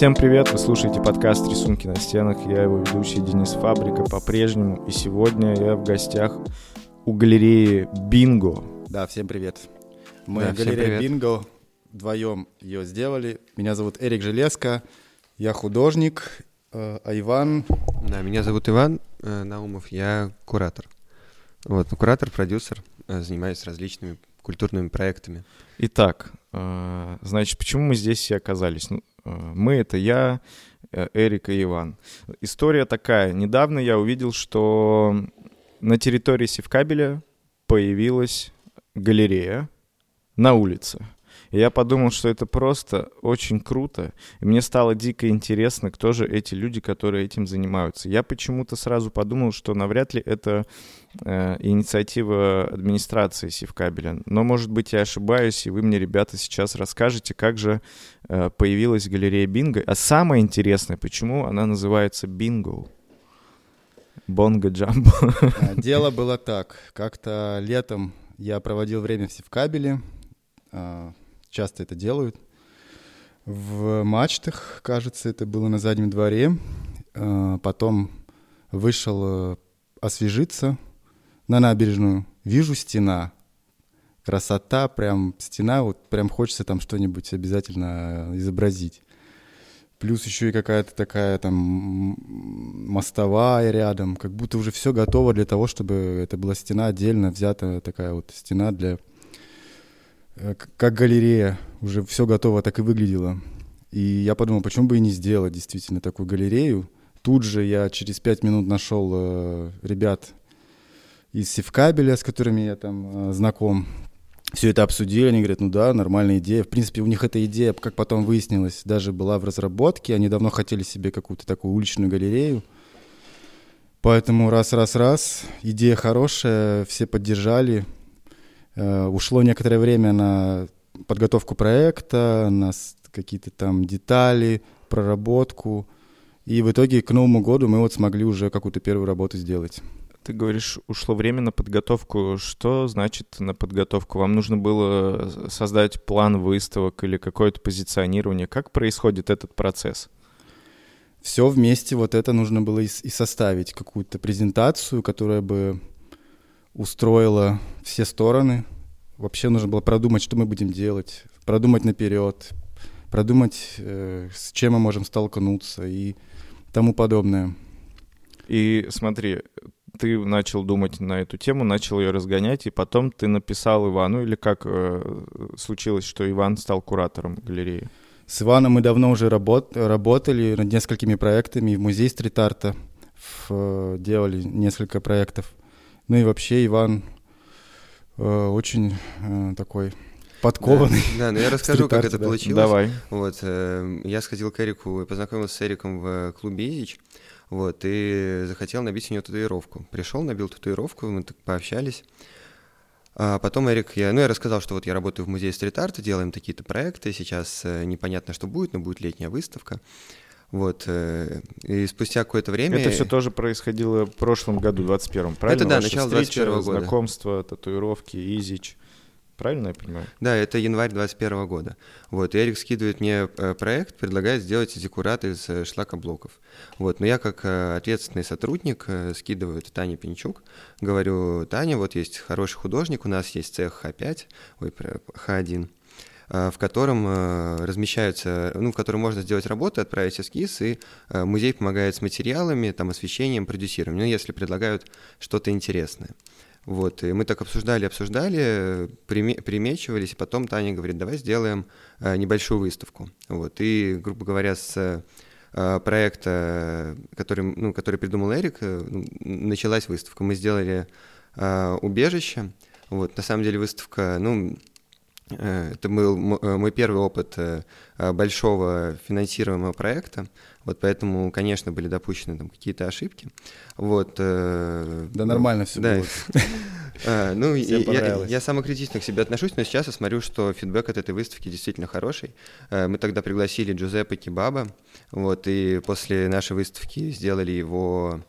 Всем привет, вы слушаете подкаст «Рисунки на стенах». Я его ведущий Денис Фабрика по-прежнему. И сегодня я в гостях у галереи «Бинго». Да, всем привет. Мы Да, галерея привет. Бинго вдвоем ее сделали. Меня зовут Эрик Железко, я художник, э, а Иван Да, меня зовут Иван э, Наумов, я куратор. Вот, ну, куратор, продюсер, э, занимаюсь различными культурными проектами. Итак, э, значит, почему мы здесь все оказались? Ну, э, мы — это я, э, Эрик и Иван. История такая. Недавно я увидел, что на территории Севкабеля появилась галерея на улице. И я подумал, что это просто очень круто. И мне стало дико интересно, кто же эти люди, которые этим занимаются. Я почему-то сразу подумал, что навряд ли это э, инициатива администрации Севкабеля. Но, может быть, я ошибаюсь, и вы мне, ребята, сейчас расскажете, как же э, появилась галерея Бинго. А самое интересное, почему она называется Бинго. Бонго Джамбо. А, Дело было так. Как-то летом я проводил время в Севкабеле. Часто это делают. В мачтах, кажется, это было на заднем дворе. А, Потом вышел э, освежиться на набережную. Вижу стена. Красота, прям стена. Вот прям хочется там что-нибудь обязательно изобразить. Плюс еще и какая-то такая там мостовая рядом, как будто уже все готово для того, чтобы это была стена отдельно взята такая вот стена для как галерея, уже все готово так и выглядело. И я подумал, почему бы и не сделать действительно такую галерею. Тут же я через пять минут нашел э, ребят из Севкабеля, с которыми я там э, знаком. Все это обсудили, они говорят, ну да, нормальная идея. В принципе, у них эта идея, как потом выяснилось, даже была в разработке. Они давно хотели себе какую-то такую уличную галерею. Поэтому раз-раз-раз, идея хорошая, все поддержали. Э, Ушло некоторое время на подготовку проекта, на какие-то там детали, проработку. И в итоге к Новому году мы вот смогли уже какую-то первую работу сделать. Ты говоришь, ушло время на подготовку. Что значит на подготовку? Вам нужно было создать план выставок или какое-то позиционирование? Как происходит этот процесс? все вместе вот это нужно было и составить, какую-то презентацию, которая бы устроила все стороны. Вообще нужно было продумать, что мы будем делать, продумать наперед, продумать, э, с чем мы можем столкнуться и тому подобное. И смотри, ты начал думать на эту тему, начал ее разгонять, и потом ты написал Ивану, или как э, случилось, что Иван стал куратором галереи? С Иваном мы давно уже работ- работали над несколькими проектами, в музей стрит-арта в- делали несколько проектов. Ну и вообще Иван э, очень э, такой подкованный. Да, да, но я расскажу, как это да. получилось. Давай. Вот, э, я сходил к Эрику и познакомился с Эриком в клубе Изич, вот, и захотел набить у него татуировку. Пришел, набил татуировку, мы так пообщались. А потом Эрик, я, ну, я рассказал, что вот я работаю в музее стрит-арта, делаем такие-то проекты, сейчас э, непонятно, что будет, но будет летняя выставка. Вот, э, и спустя какое-то время... Это все тоже происходило в прошлом году, 21-м, правильно? да, Ваша начало встреча, 21-го года. знакомство, татуировки, изич. Правильно я понимаю? Да, это январь 21 года. Вот, и Эрик скидывает мне э, проект, предлагает сделать декурат из э, шлакоблоков. Вот, но я как ответственный сотрудник скидываю это Тане Пинчук, говорю, Таня, вот есть хороший художник, у нас есть цех Х5, ой, про- Х1, э, в котором э, размещаются, ну, в котором можно сделать работу, отправить эскиз, и э, музей помогает с материалами, там, освещением, продюсированием, ну, если предлагают что-то интересное. Вот, и мы так обсуждали, обсуждали, э, приме- примечивались, и потом Таня говорит, давай сделаем э, небольшую выставку. Вот, и, грубо говоря, с э, проекта, который, ну, который придумал Эрик, э, началась выставка. Мы сделали э, убежище. Вот, на самом деле выставка, ну, э, это был э, мой первый опыт э, э, большого финансируемого проекта. Вот поэтому, конечно, были допущены там какие-то ошибки. Вот, э, Да нормально все да. было. Ну, я, я самокритично к себе отношусь, но сейчас я смотрю, что фидбэк от этой выставки действительно хороший. Э, Мы тогда пригласили Джузеппе Кебаба, вот, и после нашей выставки сделали его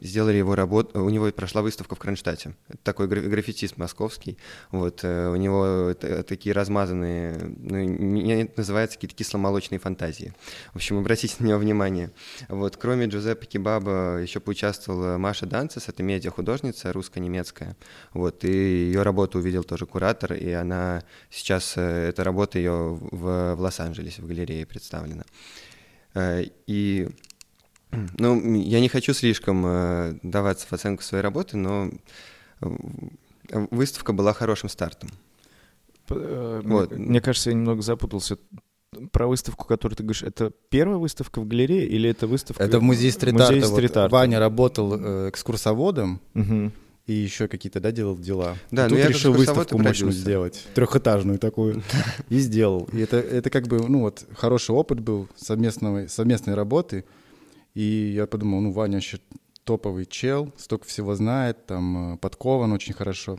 сделали его работу, у него прошла выставка в Кронштадте. Это такой граффитист московский. Вот, э, у него такие размазанные, ну, называются какие-то кисломолочные фантазии. В общем, обратите на него внимание. Вот, кроме Джузеппе Кибаба еще поучаствовала Маша Данцес, это медиа-художница русско-немецкая. Вот, и ее работу увидел тоже куратор, и она сейчас, э, эта работа ее в, в Лос-Анджелесе, в галерее представлена. Э, и ну, я не хочу слишком э, даваться в оценку своей работы, но э, выставка была хорошим стартом. Э, вот. Мне кажется, я немного запутался. Про выставку, которую ты говоришь, это первая выставка в галерее или это выставка? Это в музее стрит-арта. Музей стрит-арта. Вот Ваня работал э, экскурсоводом. Угу и еще какие-то, да, делал дела. Да, и но тут решил выставку мощную сделать, трехэтажную такую, и сделал. И это, это как бы, ну вот, хороший опыт был совместной, совместной работы. И я подумал, ну, Ваня вообще топовый чел, столько всего знает, там, э, подкован очень хорошо.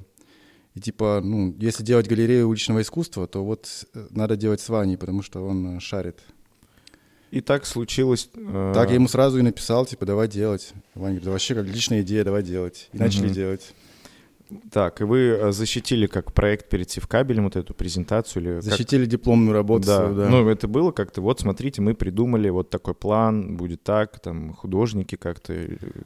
И типа, ну, если делать галерею уличного искусства, то вот э, надо делать с Ваней, потому что он э, шарит. И так случилось. Э... Так я ему сразу и написал, типа, давай делать. Ваня говорит, вообще как отличная идея, давай делать. И начали делать. Так, и вы э, защитили как проект перед Севкабелем вот эту презентацию? Или защитили как... дипломную работу да. свою, да. Ну, это было как-то, вот смотрите, мы придумали вот такой план, будет так, там, художники как-то...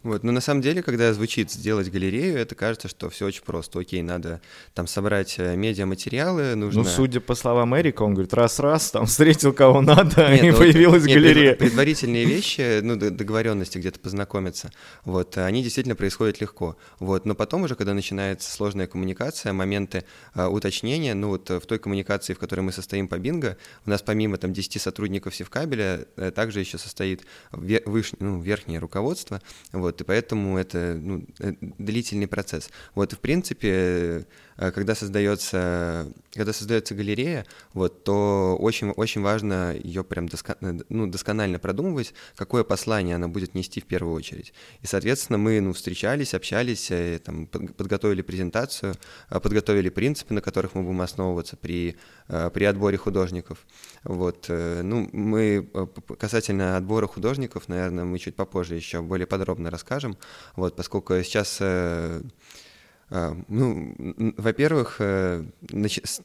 Вот, но на самом деле, когда звучит сделать галерею, это кажется, что все очень просто. Окей, надо там собрать э, медиаматериалы, нужно... Ну, судя по словам Эрика, он говорит, раз-раз, там, встретил кого надо, нет, и ну, появилась нет, галерея. Предварительные вещи, ну, договоренности где-то познакомиться, вот, они действительно происходят легко. Вот, но потом уже, когда начинает начинается сложная коммуникация, моменты э, уточнения. Ну вот э, в той коммуникации, в которой мы состоим по бинго, у нас помимо там 10 сотрудников Севкабеля э, также еще состоит выш, ну, верхнее руководство, вот, и поэтому это ну, э, длительный процесс. Вот, в принципе, когда создается, когда создается галерея, вот, то очень, очень важно ее прям доско, э, ну, досконально продумывать, какое послание она будет нести в первую очередь. И, соответственно, мы ну, встречались, общались, э, там, подготовили презентацию, подготовили принципы, на которых мы будем основываться при, при отборе художников. Вот, ну, мы касательно отбора художников, наверное, мы чуть попозже еще более подробно расскажем, вот, поскольку сейчас ну, во-первых, э,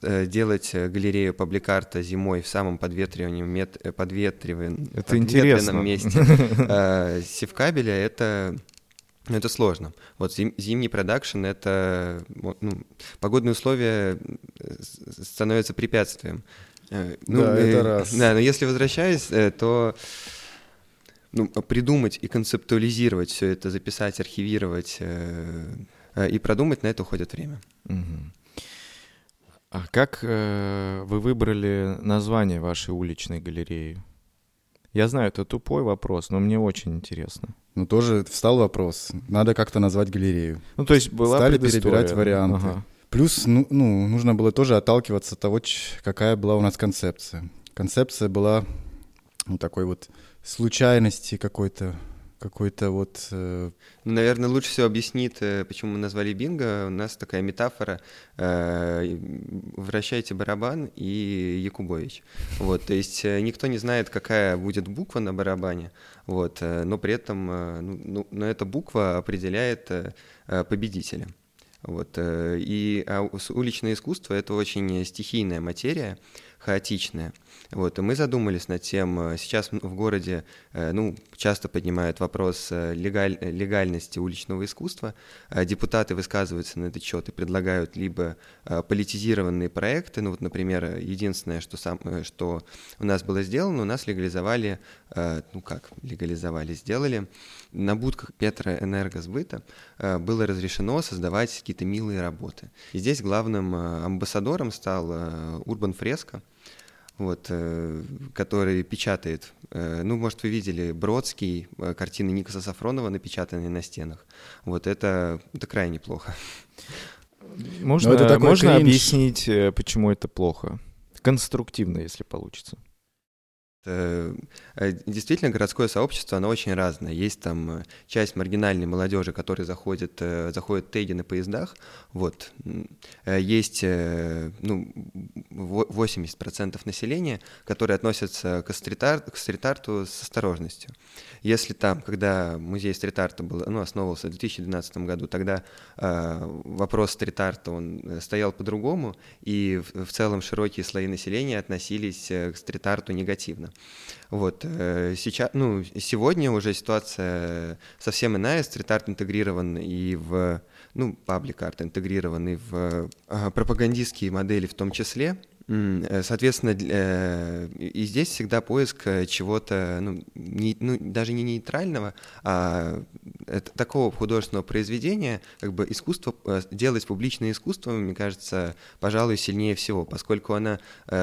э, делать галерею пабликарта зимой в самом подветриваемом, мет... подветриваем... это интересно. месте а, севкабеля — это ну, это сложно. Вот зим, зимний продакшн — это... Ну, погодные условия э, становятся препятствием. Ну, да, это раз. Да, но если возвращаясь, то ну, придумать и концептуализировать все это, записать, архивировать, Э, и продумать на это уходит время. А как э, вы выбрали название вашей уличной галереи? Я знаю, это тупой вопрос, но мне очень интересно. Ну, тоже встал вопрос. Надо как-то назвать галерею. Ну, то есть была Стали перебирать варианты. Ага. Плюс, ну, ну, нужно было тоже отталкиваться от того, какая была у нас концепция. Концепция была ну, такой вот случайности какой-то, какой-то вот... Э... Ну, наверное, лучше всего объяснит, э, почему мы назвали бинго. У нас такая метафора э, «вращайте барабан» и «Якубович». Вот, то есть никто не знает, какая будет буква на барабане, вот, но при этом ну, ну, но эта буква определяет победителя. Вот, и а уличное искусство — это очень стихийная материя, хаотичная. Вот, и мы задумались над тем, э, сейчас в городе, э, ну, часто поднимают вопрос э, легаль, легальности уличного искусства, депутаты высказываются на этот счет и предлагают либо политизированные проекты, ну, вот, например, единственное, что, сам, что у нас было сделано, у нас легализовали, ну, как легализовали, сделали, на будках Петроэнергосбыта было разрешено создавать какие-то милые работы. И здесь главным амбассадором стал Урбан Фреско, вот, э, который печатает. Э, ну, может, вы видели Бродский, э, картины Никаса Сафронова, напечатанные на стенах. Вот это, это крайне плохо. Можно, это можно объяснить, почему это плохо? Конструктивно, если получится. Э, э, действительно, городское сообщество, оно очень разное. Есть там э, часть маргинальной молодежи, которая заходит, заходит теги на поездах. Вот. Есть ну, 80% населения, которые относятся к, стрит-арт, к стрит-арту с осторожностью. Если там, когда музей стрит-арта был, ну, основывался в 2012 году, тогда вопрос стрит-арта, он стоял по-другому, и в целом широкие слои населения относились к стрит-арту негативно. Вот, э, сейчас, ну, сегодня уже ситуация совсем иная, стрит-арт интегрирован и в, ну, паблик-арт интегрирован и в э, пропагандистские модели в том числе, соответственно, э, и здесь всегда поиск э, чего-то, ну, не, ну, даже не нейтрального, а такого художественного произведения, как бы искусство, делать публичное искусство, мне кажется, пожалуй, сильнее всего, поскольку она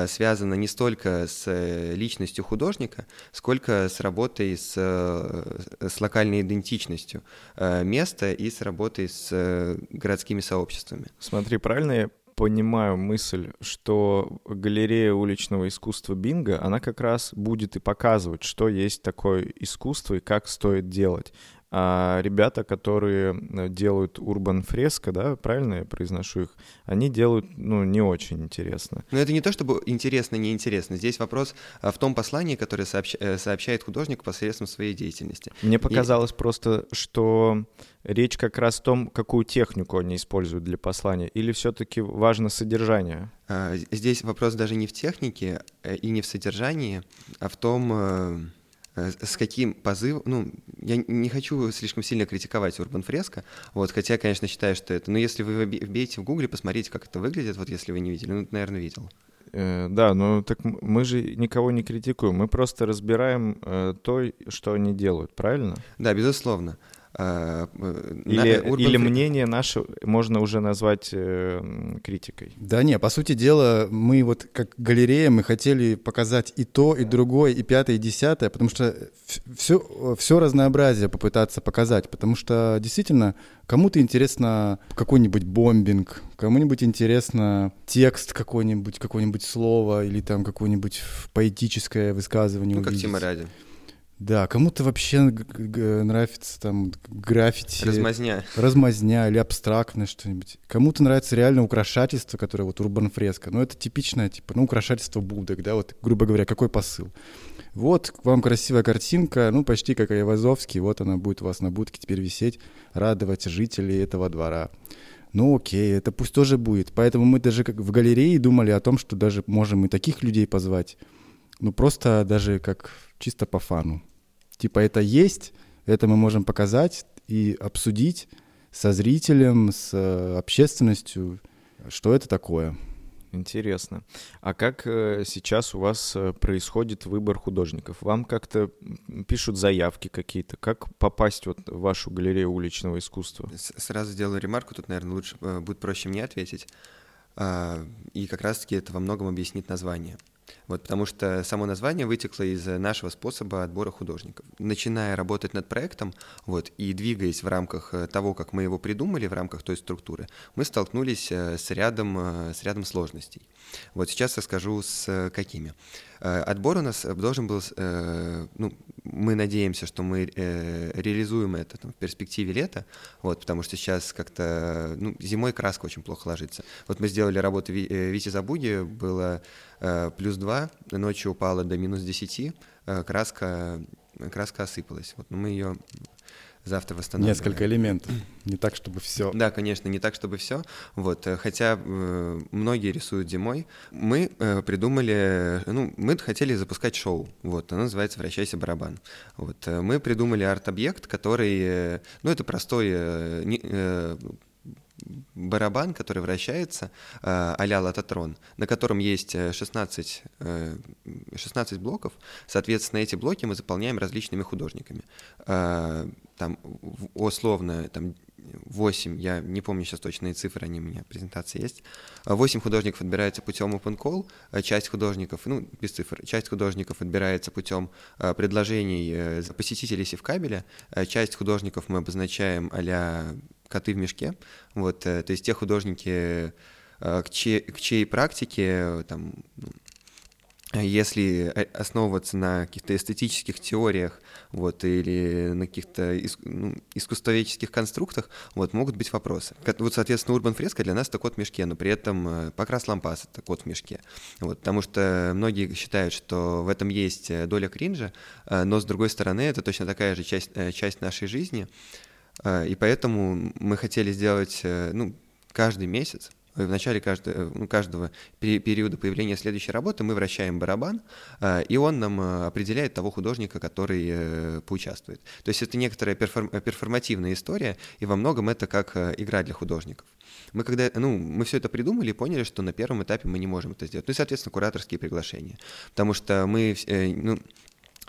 связана не столько с личностью художника, сколько с работой с, с локальной идентичностью места и с работой с городскими сообществами. Смотри, правильно я понимаю мысль, что галерея уличного искусства Бинго, она как раз будет и показывать, что есть такое искусство и как стоит делать. А ребята, которые э, делают урбан фреско, да, правильно я произношу их, они делают, ну, не очень интересно. Но это не то, чтобы интересно, неинтересно. Здесь вопрос а, в том послании, которое сообщ... Э, сообщает художник посредством своей деятельности. Мне показалось И... просто, что речь как раз о том, какую технику они используют для послания, или все-таки важно содержание? А, здесь вопрос даже не в технике э, и не в содержании, а в том с каким позывом, ну, я не хочу слишком сильно критиковать Urban Fresco, вот, хотя, конечно, считаю, что это, но если вы вбейте в гугле, посмотрите, как это выглядит, вот если вы не видели, ну, наверное, видел. Э, да, ну так мы же никого не критикуем, мы просто разбираем э, то, что они делают, правильно? Да, безусловно. А, или, Urban или мнение наше можно уже назвать э, критикой? Да не, по сути дела, мы вот как галерея, мы хотели показать и то, и другое, и пятое, и десятое, потому что все, все разнообразие попытаться показать, потому что действительно кому-то интересно какой-нибудь бомбинг, кому-нибудь интересно текст какой-нибудь, какое-нибудь слово или там какое-нибудь поэтическое высказывание. Ну, увидеть. как Тима Ради. Да, кому-то вообще нравится там граффити. Размазня. Размазня или абстрактное что-нибудь. Кому-то нравится реально украшательство, которое вот урбан фреска. Но это типичное, типа, ну, украшательство будок, да, вот, грубо говоря, какой посыл. Вот вам красивая картинка, ну, почти как Айвазовский, вот она будет у вас на будке теперь висеть, радовать жителей этого двора. Ну, окей, это пусть тоже будет. Поэтому мы даже как в галерее думали о том, что даже можем и таких людей позвать. Ну, просто даже как чисто по фану. Типа это есть, это мы можем показать и обсудить со зрителем, с э, общественностью, что это такое. Интересно. А как э, сейчас у вас э, происходит выбор художников? Вам как-то пишут заявки какие-то? Как попасть вот в вашу галерею уличного искусства? Сразу сделаю ремарку, тут, наверное, лучше будет проще мне ответить. А, и как раз-таки это во многом объяснит название. Вот, потому что само название вытекло из нашего способа отбора художников. Начиная работать над проектом вот, и двигаясь в рамках э, того, как мы его придумали, в рамках той структуры, мы столкнулись э, с рядом, э, с рядом сложностей. Вот сейчас я скажу, с какими. Отбор у нас должен был, ну, мы надеемся, что мы реализуем это там, в перспективе лета, вот, потому что сейчас как-то, ну, зимой краска очень плохо ложится. Вот мы сделали работу Вити Забуги, было плюс 2, ночью упала до минус 10, э, краска, краска осыпалась. Вот, но мы ее завтра восстановим. Несколько элементов, не так, чтобы все. Да, конечно, не так, чтобы все. Вот, э, хотя э, многие рисуют зимой. Мы э, придумали, ну, мы хотели запускать шоу. Вот, оно называется «Вращайся, барабан». Вот, э, мы придумали арт-объект, который, ну, это простой э, не, барабан, который вращается, э, а-ля лототрон, на котором есть 16, э, 16 э, блоков. Соответственно, эти блоки мы заполняем различными художниками. Там, условно, там 8, я не помню сейчас точные цифры, они у меня в презентации есть. 8 художников отбирается путем open call, часть художников, ну, без цифр, часть художников отбирается путем предложений посетителей севкабеля, часть художников мы обозначаем а коты в мешке. Вот, э, то есть те художники, э, к чьей, к чьей практике там, ну, если основываться на каких-то эстетических теориях вот, или на каких-то иск, ну, искусствоведческих конструктах, вот, могут быть вопросы. Вот, соответственно, урбан фреска для нас это кот в мешке, но при этом э, покрас лампас — это кот в мешке. Вот, потому что многие считают, что в этом есть э, доля кринжа, э, но, с другой стороны, это точно такая же часть, часть нашей жизни, и поэтому мы хотели сделать ну, каждый месяц в начале каждого, ну, каждого периода появления следующей работы мы вращаем барабан, э, и он нам э, определяет того художника, который э, поучаствует. То есть это некоторая перформ, перформативная история, и во многом это как игра для художников. Мы когда, ну, мы все это придумали и поняли, что на первом этапе мы не можем это сделать. Ну и, соответственно, кураторские приглашения. Потому что мы, ну,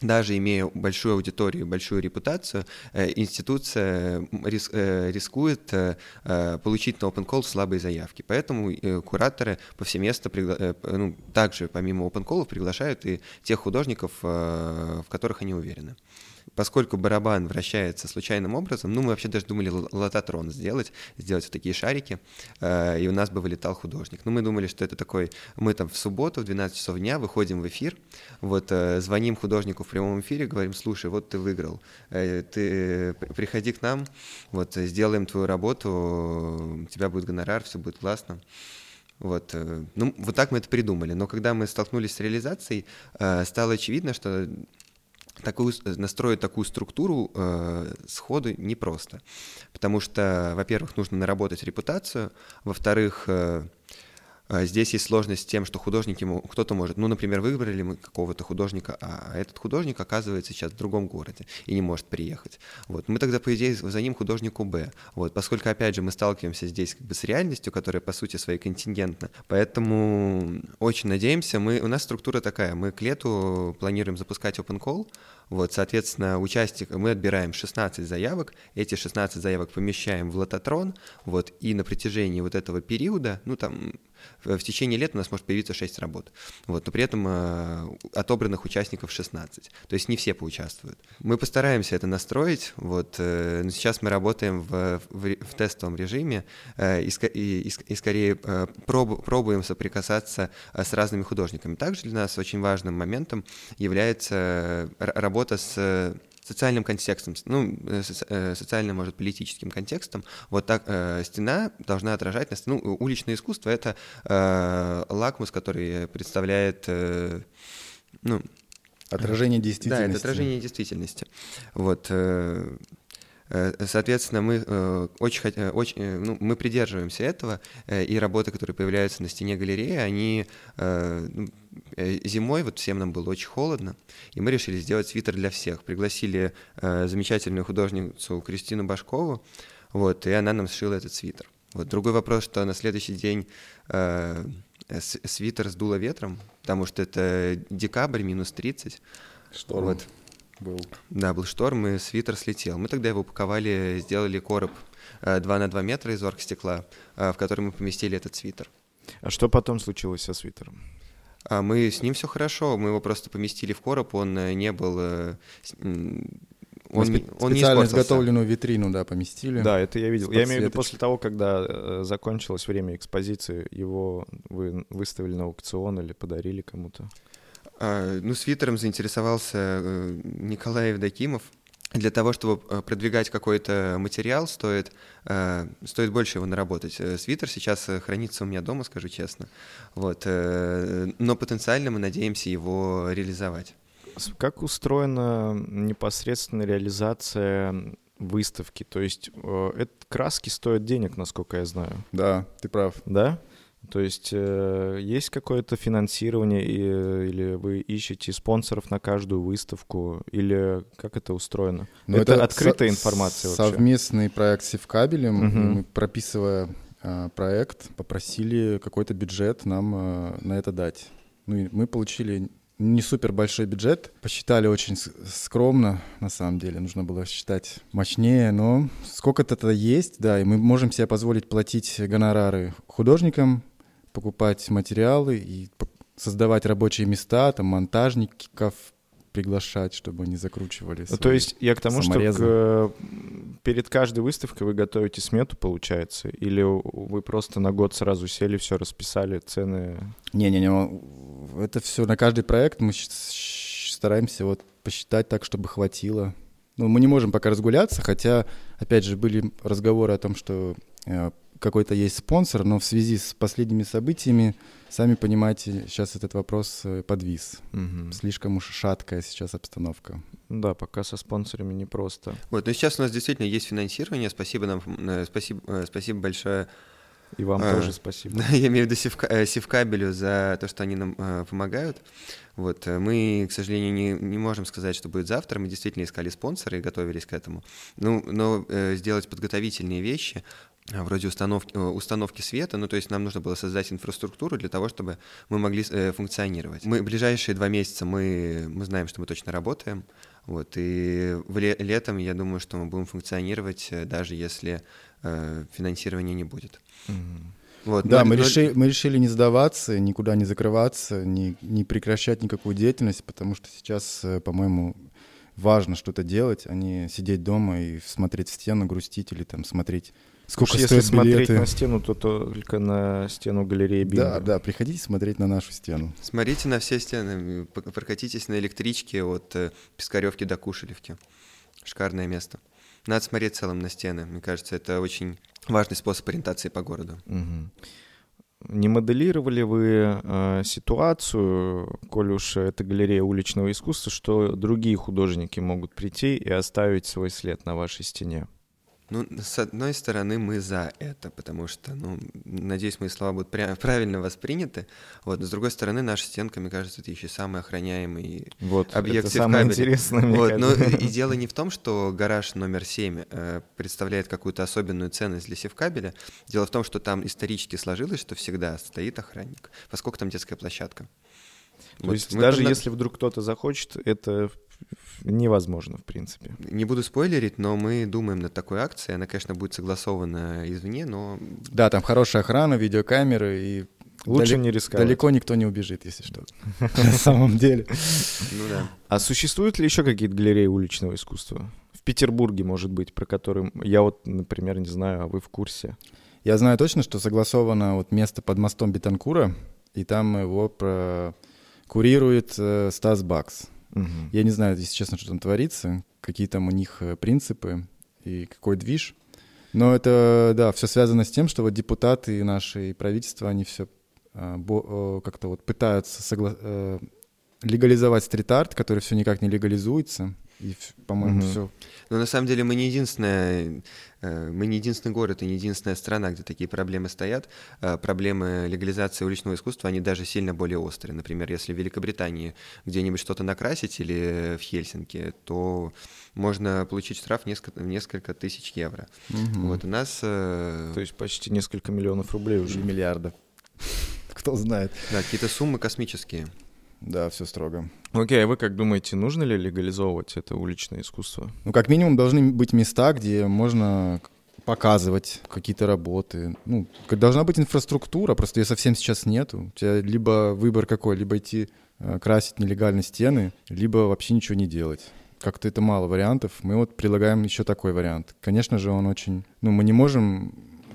даже имея большую аудиторию, большую репутацию, э, институция э, рискует э, получить на open call слабые заявки. Поэтому кураторы повсеместно, ну, также помимо open call приглашают и тех художников, в которых они уверены поскольку барабан вращается случайным образом, ну, мы вообще даже думали лототрон сделать, сделать вот такие шарики, э, и у нас бы вылетал художник. Ну, мы думали, что это такой, мы там в субботу в 12 часов дня выходим в эфир, вот, э, звоним художнику в прямом эфире, говорим, слушай, вот ты выиграл, э, ты приходи к нам, вот, сделаем твою работу, у тебя будет гонорар, все будет классно. Вот, ну, вот так мы это придумали. Но когда мы столкнулись с реализацией, стало очевидно, что такую, настроить такую структуру э, сходу непросто. Потому что, во-первых, нужно наработать репутацию, во-вторых, э, здесь есть сложность с тем, что художники, кто-то может, ну, например, выбрали мы какого-то художника, а этот художник оказывается сейчас в другом городе и не может приехать. Вот. Мы тогда, по идее, за ним художнику Б. Вот. Поскольку, опять же, мы сталкиваемся здесь как бы с реальностью, которая, по сути, своей контингентна. Поэтому очень надеемся, мы, у нас структура такая, мы к лету планируем запускать open call, вот, соответственно, участник, мы отбираем 16 заявок, эти 16 заявок помещаем в лототрон, вот, и на протяжении вот этого периода, ну, там, в течение лет у нас может появиться 6 работ, вот, но при этом э, отобранных участников 16, то есть не все поучаствуют. Мы постараемся это настроить, вот, э, но сейчас мы работаем в, в, в тестовом режиме э, и, и, и скорее проб, пробуем соприкасаться с разными художниками. Также для нас очень важным моментом является работа с социальным контекстом, ну, э, э, социальным, может, политическим контекстом. Вот так э, стена должна отражать, ну, уличное искусство — это э, лакмус, который представляет, э, ну... Отражение действительности. Да, это отражение действительности. Вот, э, Соответственно, мы очень, очень ну, мы придерживаемся этого, и работы, которые появляются на стене галереи, они ну, Э, зимой вот всем нам было очень холодно, и мы решили сделать свитер для всех. Пригласили э, замечательную художницу Кристину Башкову, вот, и она нам сшила этот свитер. Вот другой вопрос, что на следующий день э, свитер сдуло ветром, потому что это декабрь, минус 30. Шторм вот. Был. Да, был шторм, и свитер слетел. Мы тогда его упаковали, сделали короб э, 2 на 2 метра из оргстекла, э, в который мы поместили этот свитер. А что потом случилось со свитером? А мы с ним все хорошо, мы его просто поместили в короб, он э, не был... Э, он, спе- он специально изготовленную витрину, да, поместили. Да, это я видел. Я имею в виду после того, когда э, закончилось время экспозиции, его вы выставили на аукцион или подарили кому-то? А, ну, свитером заинтересовался э, Николай Евдокимов, для того, чтобы э, продвигать какой-то материал, стоит, э, стоит больше его наработать. Свитер сейчас хранится у меня дома, скажу честно. Вот. Но потенциально мы надеемся его реализовать. Как устроена непосредственно реализация выставки? То есть это краски стоят денег, насколько я знаю. Да, ты прав. Да? То есть э, есть какое-то финансирование, и, или вы ищете спонсоров на каждую выставку, или как это устроено? Но это, это открытая со- информация вообще. Совместный проект с Севкабелем. Угу. Мы, прописывая э, проект, попросили какой-то бюджет нам э, на это дать. Ну и мы получили не супер большой бюджет. Посчитали очень скромно, на самом деле. Нужно было считать мощнее, но сколько-то это есть, да, и мы можем себе позволить платить гонорары художникам, покупать материалы и создавать рабочие места, там, монтажников, приглашать, чтобы они закручивали. Ну, то есть я к тому, саморезы. что к- перед каждой выставкой вы готовите смету, получается? Или вы просто на год сразу сели, все расписали, цены? Не-не-не, это все на каждый проект мы стараемся вот посчитать так, чтобы хватило. Ну, мы не можем пока разгуляться, хотя, опять же, были разговоры о том, что э, какой-то есть спонсор, но в связи с последними событиями, сами понимаете, сейчас этот вопрос э, подвис. Мгм. Слишком уж шаткая сейчас обстановка. Да, пока со спонсорами непросто. Вот, но сейчас у нас действительно есть финансирование. Спасибо нам, э, спасибо, э, спасибо большое И вам А, тоже спасибо. Да, я имею в виду Севка- Севкабелю за то, что они нам э, помогают. Вот, мы, к сожалению, не, не можем сказать, что будет завтра. Мы действительно искали спонсора и готовились к этому. Ну, но э, сделать подготовительные вещи, а, вроде установки, э, установки света, ну, то есть нам нужно было создать инфраструктуру для того, чтобы мы могли э, функционировать. Мы ближайшие два месяца мы, мы знаем, что мы точно работаем. Вот, и в ле- летом, я думаю, что мы будем функционировать, э, даже если э, финансирования не будет. Мгм. Вот, Да, но- мы, но- реши- мы решили не сдаваться, никуда не закрываться, не, не прекращать никакую деятельность, потому что сейчас, э, по-моему, важно что-то делать, а не сидеть дома и смотреть в стену, грустить или там смотреть, сколько Уж если стоят смотреть билеты. на стену, то только на стену галереи Бинго. Да, да, приходите смотреть на нашу стену. Смотрите на все стены, прокатитесь на электричке от э, Пискаревки до Кушелевки. Шикарное место. Надо смотреть в целом на стены. Мне кажется, это очень важный способ ориентации по городу. Мгм. Не моделировали вы э, ситуацию, коль уж это галерея уличного искусства, что другие художники могут прийти и оставить свой след на вашей стене? Ну, с одной стороны, мы за это, потому что, ну, надеюсь, мои слова будут пря- правильно восприняты. Вот, но с другой стороны, наша стенка, мне кажется, это еще самый охраняемый Вот, Объект это самое интересное, мне Вот, но кажется. и дело не в том, что гараж номер 7 э, представляет какую-то особенную ценность для севкабеля. Дело в том, что там исторически сложилось, что всегда стоит охранник, поскольку там детская площадка. То Вот есть даже подна- если вдруг кто-то захочет, это невозможно, в принципе. Не буду спойлерить, но мы думаем над такой акцией. Она, конечно, будет согласована извне, но Да, там хорошая охрана, видеокамеры, и Лучше далек- не рисковать. далеко никто не убежит, если что. На самом деле. ну да. А существуют ли еще какие-то галереи уличного искусства? В Петербурге, может быть, про которые я вот, например, не знаю, а вы в курсе? Я знаю точно, что согласовано вот место под мостом Бетанкура, и там его про- курирует э, Стас Бакс. Мгм. Я не знаю, если честно, что там творится, какие там у них э, принципы и какой движ. Но это, да, все связано с тем, что вот депутаты наши и правительство, они все как-то вот пытаются согла- э, легализовать стрит-арт, который все никак не легализуется. И, по-моему, Мгм. все Но на самом деле мы не единственная, э, мы не единственный город и не единственная страна, где такие проблемы стоят. Э, Проблемы легализации уличного искусства, они даже сильно более острые. Например, если в Великобритании где-нибудь что-то накрасить или в Хельсинки, то можно получить штраф несколько, в несколько тысяч евро. Вот у нас э, То есть почти несколько миллионов рублей уже. уже миллиардов. Кто знает. да, какие-то суммы космические. Да, все строго. Окей, а вы как думаете, нужно ли легализовывать это уличное искусство? Ну, как минимум, должны быть места, где можно показывать какие-то работы. Ну, должна быть инфраструктура, просто ее совсем сейчас нету. У тебя либо выбор какой, либо идти э, красить нелегально стены, либо вообще ничего не делать. Как-то это мало вариантов. Мы вот предлагаем еще такой вариант. Конечно же, он очень... Ну, мы не можем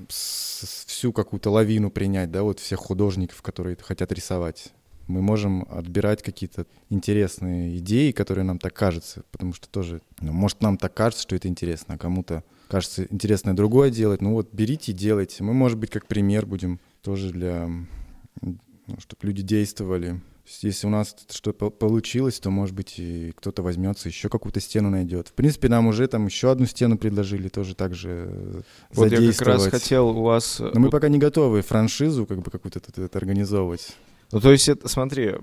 всю какую-то лавину принять, да, вот всех художников, которые хотят рисовать. Мы можем отбирать какие-то интересные идеи, которые нам так кажутся, потому что тоже, ну, может, нам так кажется, что это интересно, а кому-то кажется интересно другое делать. Ну вот берите и делайте. Мы, может быть, как пример будем тоже для, чтобы люди действовали. Если у нас что-то получилось, то, может быть, и кто-то возьмется, еще какую-то стену найдет. В принципе, нам уже там еще одну стену предложили тоже так же э, Вот я как раз хотел у вас... Но мы пока не готовы франшизу как бы какую-то организовывать. Ну, то есть, это, смотри,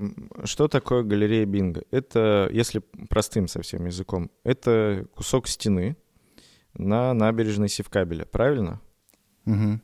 что такое галерея Бинго? Это, если простым совсем языком, это кусок стены на набережной Севкабеля, правильно? Мгм.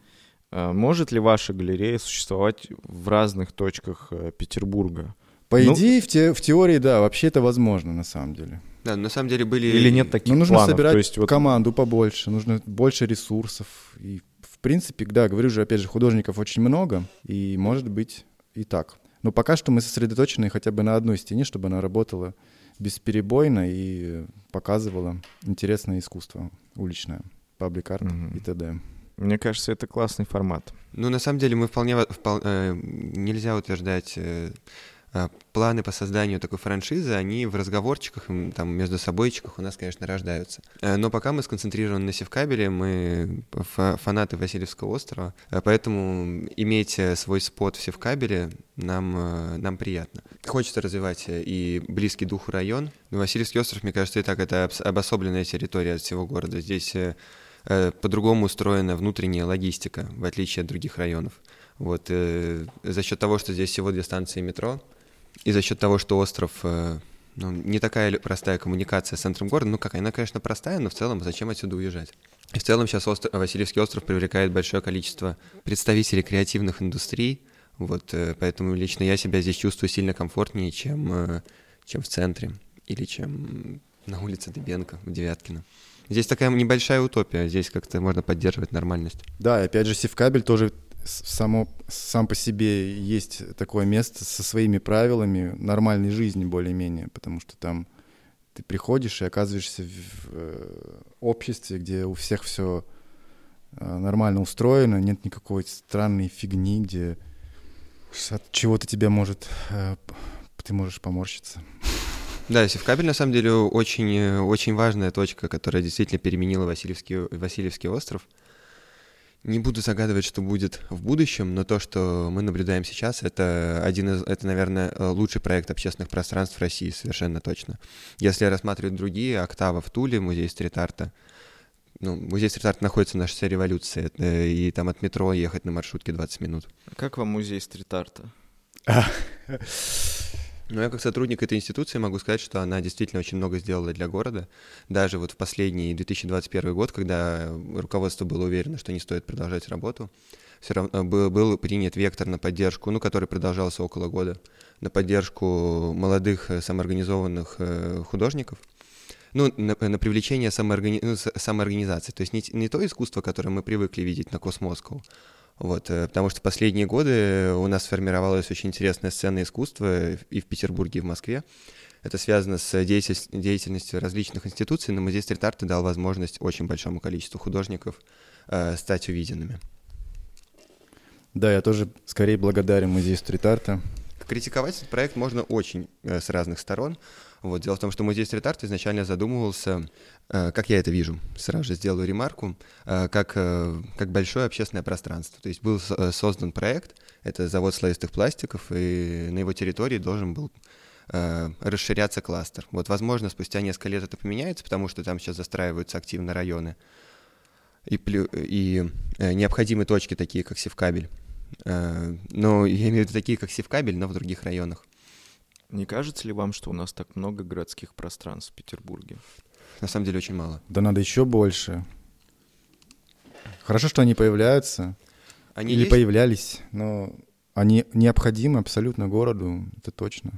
А Может ли ваша галерея существовать в разных точках э, Петербурга? По Ну- идее, в, те- в теории, да, вообще это возможно на самом деле. Да, на самом деле были... Или нет таких Но нужно планов? собирать То есть, вот, команду побольше, нужно больше ресурсов. И, в принципе, да, говорю же, опять же, художников очень много, и может быть и так. Но пока что мы сосредоточены хотя бы на одной стене, чтобы она работала бесперебойно и показывала интересное искусство уличное, паблик-арт mm-hmm. и т.д. Мне кажется, это классный формат. Ну, на самом деле, мы вполне, вполне э, нельзя утверждать э, планы по созданию такой франшизы, они в разговорчиках, там, между собойчиках у нас, конечно, рождаются. Э, но пока мы сконцентрированы на Севкабеле, мы фанаты Васильевского острова, э, поэтому иметь э, свой спот в Севкабеле нам, нам приятно. Хочется развивать и близкий духу район. Васильевский остров, мне кажется, и так это обособленная территория от всего города. Здесь по-другому устроена внутренняя логистика, в отличие от других районов. Вот, э, за счет того, что здесь всего две станции метро, и за счет того, что остров э, ну, не такая простая коммуникация с центром города, ну как, она, конечно, простая, но в целом зачем отсюда уезжать? И в целом сейчас остров, Васильевский остров привлекает большое количество представителей креативных индустрий, вот, э, поэтому лично я себя здесь чувствую сильно комфортнее, чем, э, чем в центре или чем на улице Дыбенко в Девяткино. Здесь такая небольшая утопия, здесь как-то можно поддерживать нормальность. Да, и опять же, Севкабель тоже само, сам по себе есть такое место со своими правилами нормальной жизни более-менее, потому что там ты приходишь и оказываешься в, э, обществе, где у всех все э, нормально устроено, нет никакой странной фигни, где от чего-то тебя может, э, ты можешь поморщиться. Да, Севкабель на самом деле очень, очень важная точка, которая действительно переменила Васильевский, Васильевский остров. Не буду загадывать, что будет в будущем, но то, что мы наблюдаем сейчас, это один из, это, наверное, лучший проект общественных пространств в России, совершенно точно. Если рассматривать другие, Октава в Туле, музей стрит-арта, ну, музей стрит-арта находится на шоссе революции, и там от метро ехать на маршрутке 20 минут. Как вам музей стрит-арта? Но я как сотрудник этой институции могу сказать, что она действительно очень много сделала для города. Даже вот в последний 2021 год, когда руководство было уверено, что не стоит продолжать работу, все равно был, был принят вектор на поддержку, ну, который продолжался около года, на поддержку молодых э, самоорганизованных э, художников, ну, на, на привлечение самооргани... ну, самоорганизации. То есть не, не то искусство, которое мы привыкли видеть на Космоскоу, вот, э, потому что последние годы у нас сформировалась очень интересная сцена искусства и в Петербурге, и в Москве. Это связано с деятельностью различных институций, но музей стрит-арта дал возможность очень большому количеству художников э, стать увиденными. Да, я тоже скорее благодарен музею стрит-арта. Критиковать этот проект можно очень э, с разных сторон. Вот. Дело в том, что музей стрит-арт изначально задумывался, как я это вижу, сразу же сделаю ремарку, э, как, э, как большое общественное пространство. То есть был создан проект, это завод слоистых пластиков, и на его территории должен был расширяться кластер. Вот, возможно, спустя несколько лет это поменяется, потому что там сейчас застраиваются активно районы. И, и необходимы точки такие, как Севкабель. Но я имею в виду такие, как Севкабель, но в других районах. Не кажется ли вам, что у нас так много городских пространств в Петербурге? На самом деле очень мало. Да надо еще больше. Хорошо, что они появляются. Они Или есть? появлялись, но они необходимы абсолютно городу, это точно.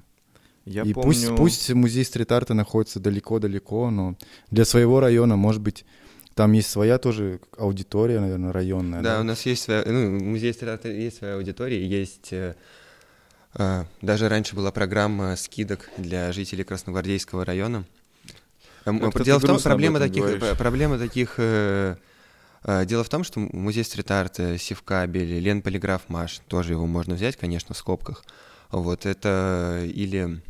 Я и помню... пусть, пусть музей стрит-арта находится далеко-далеко, но для своего района, может быть, там есть своя тоже аудитория, наверное, районная. Да, да? у нас есть своя, ну, музей стрит-арта есть своя аудитория, есть э, а, даже раньше была программа скидок для жителей Красногвардейского района. Как Дело в том, проблема таких, говоришь. проблема таких э, э, Дело в том, что музей стрит-арта, Севкабель, Лен Полиграф Маш, тоже его можно взять, конечно, в скобках. Вот это или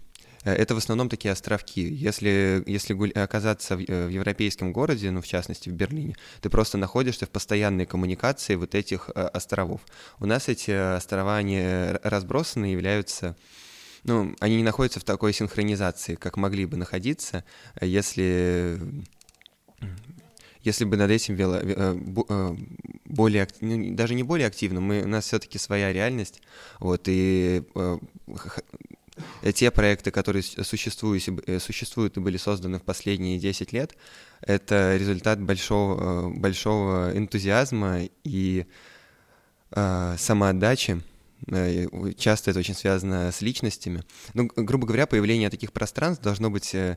Э, это в основном такие островки. Если, если оказаться в, э, в европейском городе, ну, в частности, в Берлине, ты просто находишься в постоянной коммуникации вот этих э, островов. У нас эти острова, они разбросаны, являются ну, они не находятся в такой синхронизации, как могли бы находиться, если если бы над этим вело, более, ну, даже не более активно, мы, у нас все-таки своя реальность, вот, и Э, те проекты, которые существуют, э, существуют и были созданы в последние 10 лет, это результат большого, э, большого энтузиазма и э, самоотдачи. Часто это очень связано с личностями. Ну, грубо говоря, появление таких пространств должно быть э,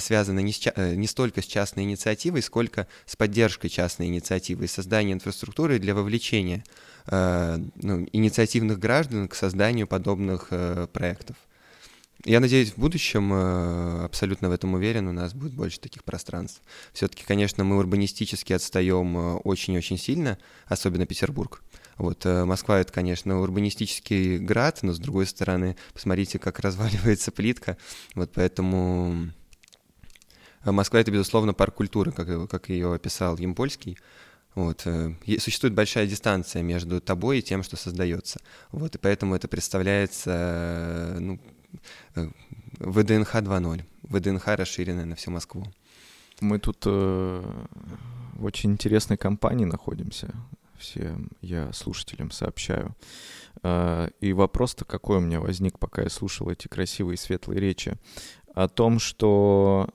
связано не, с, не столько с частной инициативой, сколько с поддержкой частной инициативы и созданием инфраструктуры для вовлечения э, ну, инициативных граждан к созданию подобных э, проектов. я надеюсь, в будущем, э, абсолютно в этом уверен, у нас будет больше таких пространств. Все-таки, конечно, мы урбанистически отстаем э, очень-очень сильно, особенно Петербург. Вот э, Москва это, конечно, урбанистический град, но с другой стороны, посмотрите, как разваливается плитка. Вот поэтому Москва это, безусловно, парк культуры, как, как ее описал Емпольский. Вот. Существует большая дистанция между тобой и тем, что создается. Вот. И поэтому это представляется ну, ВДНХ 2.0, ВДНХ расширенная на всю Москву. Мы тут э, в очень интересной компании находимся. Всем я слушателям сообщаю. Э, и вопрос-то какой у меня возник, пока я слушал эти красивые светлые речи. О том, что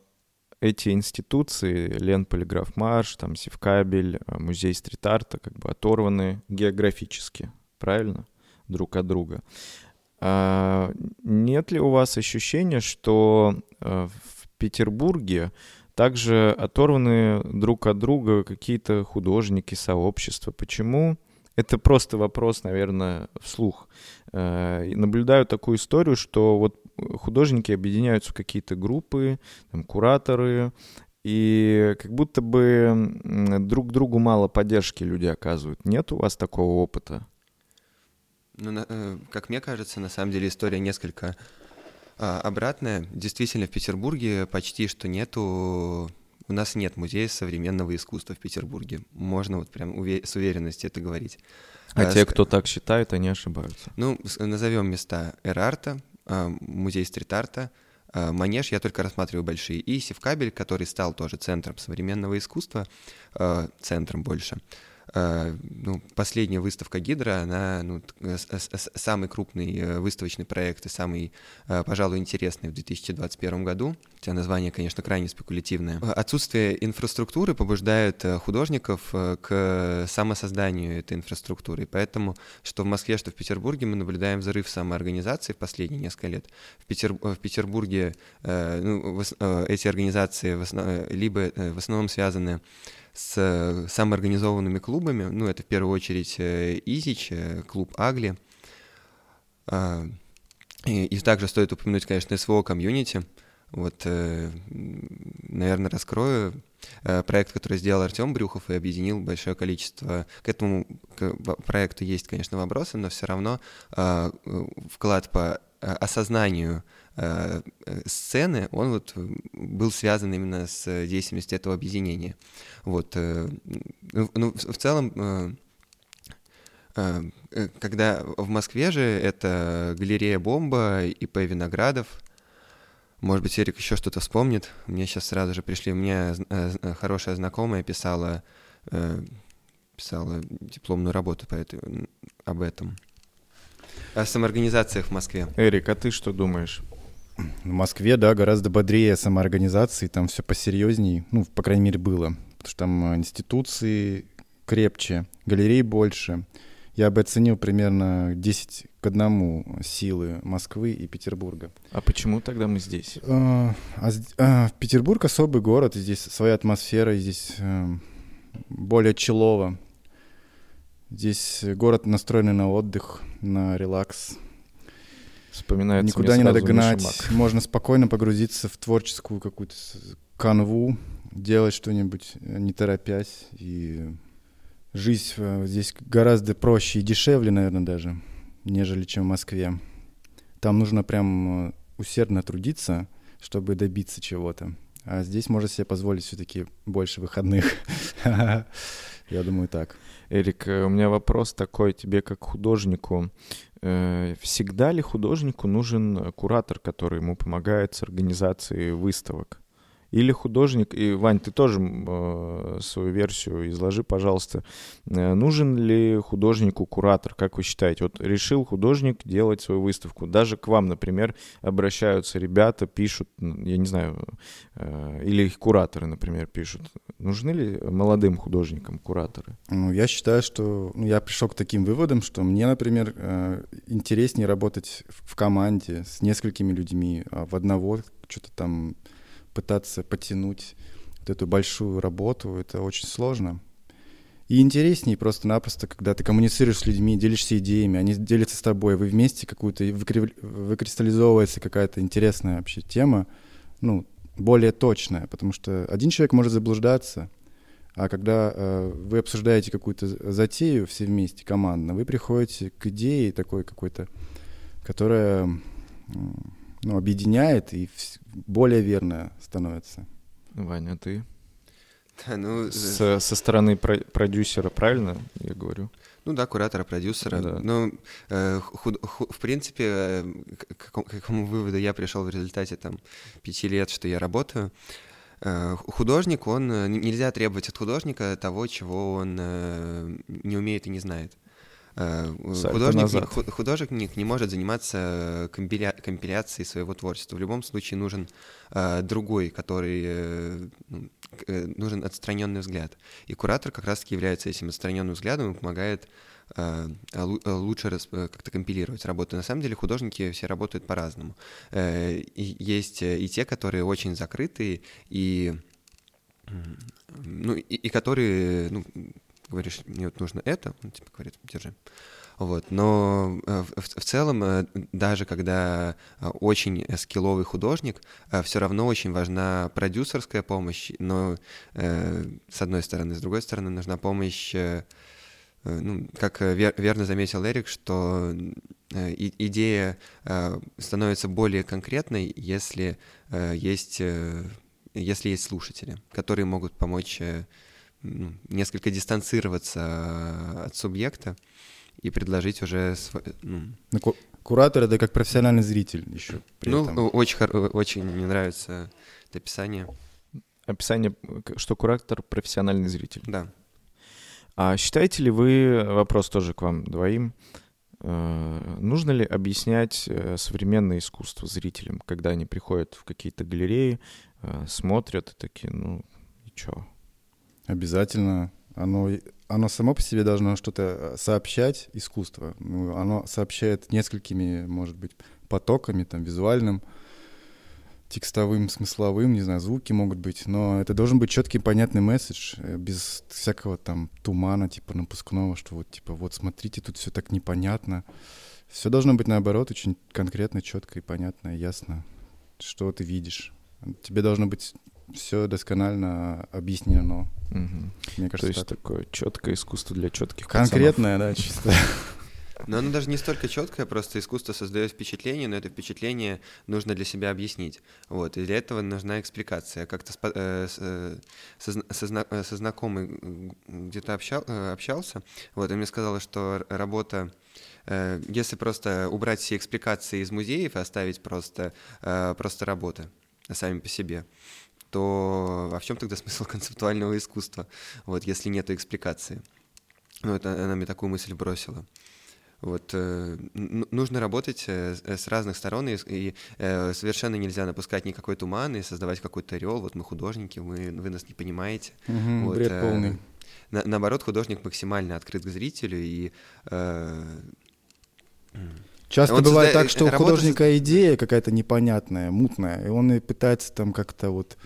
эти институции, Лен Полиграф Марш, там Севкабель, э, Музей стрит-арта, как бы оторваны географически, правильно? Друг от друга. А, нет ли у вас ощущения, что э, в Петербурге также оторваны друг от друга какие-то художники, сообщества? Почему? Это просто вопрос, наверное, вслух. Э, наблюдаю такую историю, что вот художники объединяются в какие-то группы, там, кураторы, и как будто бы друг другу мало поддержки люди оказывают. Нет у вас такого опыта? Ну, э, как мне кажется, на самом деле история несколько а, обратная. Действительно, в Петербурге почти что нету... У нас нет музея современного искусства в Петербурге. Можно вот прям уве- с уверенностью это говорить. А, а те, кто так считают, они ошибаются. Ну, назовем места Эрарта, а, музей стрит-арта, а, Манеж я только рассматриваю большие. И Севкабель, который стал тоже центром современного искусства, центром больше. Э, ну, последняя выставка Гидра, она ну, самый крупный э, выставочный проект и самый, э, пожалуй, интересный в 2021 году. Хотя название, конечно, крайне спекулятивное. Отсутствие инфраструктуры побуждает художников к самосозданию этой инфраструктуры. Поэтому, что в Москве, что в Петербурге мы наблюдаем взрыв самоорганизации в последние несколько лет. В, Петер... в Петербурге ну, эти организации в основ... либо в основном связаны с э, самоорганизованными клубами. Ну, это в первую очередь э, Изич, э, клуб Агли. А, и, также стоит упомянуть, конечно, СВО комьюнити. Вот, наверное, раскрою проект, который сделал Артем Брюхов и объединил большое количество. К этому проекту есть, конечно, вопросы, но все равно вклад по осознанию сцены, он вот был связан именно с деятельностью этого объединения. Вот. Э, ну, ну в целом, э, когда в Москве же это галерея «Бомба» и П. Виноградов, может быть, Эрик еще что-то вспомнит. Мне сейчас сразу же пришли, мне хорошая знакомая писала, писала дипломную работу по этой, об этом. О самоорганизациях в Москве. Эрик, а ты что думаешь? В Москве, да, гораздо бодрее самоорганизации, там все посерьезней, ну, по крайней мере, было. Потому что там э, институции крепче, галерей больше. Я бы оценил примерно 10 к одному силы Москвы и Петербурга. А почему тогда мы здесь? А, а, а, Петербург особый город, здесь своя атмосфера, здесь более челово. Здесь город настроенный на отдых, на релакс. Вспоминается Никуда не надо гнать. Можно спокойно погрузиться в творческую какую-то канву, делать что-нибудь, э, не торопясь. И жизнь э, здесь гораздо проще и дешевле, наверное, даже, нежели чем в Москве. Там нужно прям э, усердно трудиться, чтобы добиться чего-то. А здесь можно себе позволить все-таки больше выходных. Я думаю, так. Эрик, у меня вопрос такой тебе как художнику. Э, всегда ли художнику нужен куратор, который ему помогает с организацией выставок? Или художник, и, Вань, ты тоже э, свою версию изложи, пожалуйста. Э, нужен ли художнику куратор, как вы считаете? Вот решил художник делать свою выставку. Даже к вам, например, обращаются ребята, пишут, я не знаю, э, или их кураторы, например, пишут. Нужны ли молодым художникам кураторы? Ну, я считаю, что ну, я пришел к таким выводам, что мне, например, э, интереснее работать в команде с несколькими людьми, а в одного что-то там пытаться потянуть вот эту большую работу, это очень сложно. И интереснее просто-напросто, когда ты коммуницируешь с людьми, делишься идеями, они делятся с тобой, вы вместе какую-то, выкристаллизовывается какая-то интересная вообще тема, ну, более точная, потому что один человек может заблуждаться, а когда э, вы обсуждаете какую-то затею все вместе, командно, вы приходите к идее такой какой-то, которая ну, объединяет и более верная становится. Ваня, ты? Да, ну, С, со стороны про продюсера, правильно я говорю? Ну да, куратора, продюсера. Да. Ну, э, худ, ху, в принципе, э, к, к какому выводу я пришел в результате там пяти лет, что я работаю. Э, художник, он э, нельзя требовать от художника того, чего он э, не умеет и не знает. Художник, художник не может заниматься компиля, компиляцией своего творчества. В любом случае нужен другой, который ну, нужен отстраненный взгляд. И куратор как раз-таки является этим отстраненным взглядом и помогает Э, лучше э, как-то компилировать работу. На самом деле художники все работают по-разному. Э, есть и те, которые очень закрытые, и, ну, и, и которые, ну, говоришь, мне вот нужно это, он типа говорит, держи. Вот. Но в, в целом, даже когда очень скилловый художник, все равно очень важна продюсерская помощь, но с одной стороны, с другой стороны, нужна помощь Э, ну, как э, верно заметил Эрик, что э, идея становится более конкретной, если есть, если есть слушатели, которые могут помочь ну, несколько дистанцироваться от субъекта и предложить уже... Ну, ну куратор — это как профессиональный зритель еще. ну, этом. очень, очень мне нравится это описание. Описание, что куратор — профессиональный зритель. Да. А считаете ли вы, вопрос тоже к вам двоим, э, нужно ли объяснять э, современное искусство зрителям, когда они приходят в какие-то галереи, э, смотрят и такие, ну, и чё? Обязательно. Оно, оно само по себе должно что-то сообщать, искусство. Ну, оно сообщает несколькими, может быть, потоками, там, визуальным, текстовым, смысловым, не знаю, звуки могут быть, но это должен быть четкий, понятный месседж, э, без всякого там тумана, типа напускного, что вот, типа, вот смотрите, тут все так непонятно. Все должно быть наоборот, очень конкретно, четко и понятно, ясно, что ты видишь. Тебе должно быть все досконально объяснено. Угу. Мне кажется, То есть так. такое четкое искусство для четких Конкретное, пацанов. да, чисто. Но оно даже не столько четкое, просто искусство создает впечатление, но это впечатление нужно для себя объяснить. Вот, и для этого нужна экспликация. Как-то э, э, со, со, э, со знакомой где-то общал, общался, вот, и мне сказала, что работа если просто убрать все экспликации из музеев и оставить просто, просто работы сами по себе, то а в чем тогда смысл концептуального искусства, вот, если нет экспликации? Ну, это она мне такую мысль бросила. Вот, э, нужно работать э, с разных сторон, и, и э, совершенно нельзя напускать никакой туман и создавать какой-то орел. Вот мы художники, мы, вы нас не понимаете. Угу, вот, бред э, полный. На, наоборот, художник максимально открыт к зрителю и... Э, Часто бывает создает, так, что у художника идея какая-то непонятная, мутная, и он и пытается там как-то вот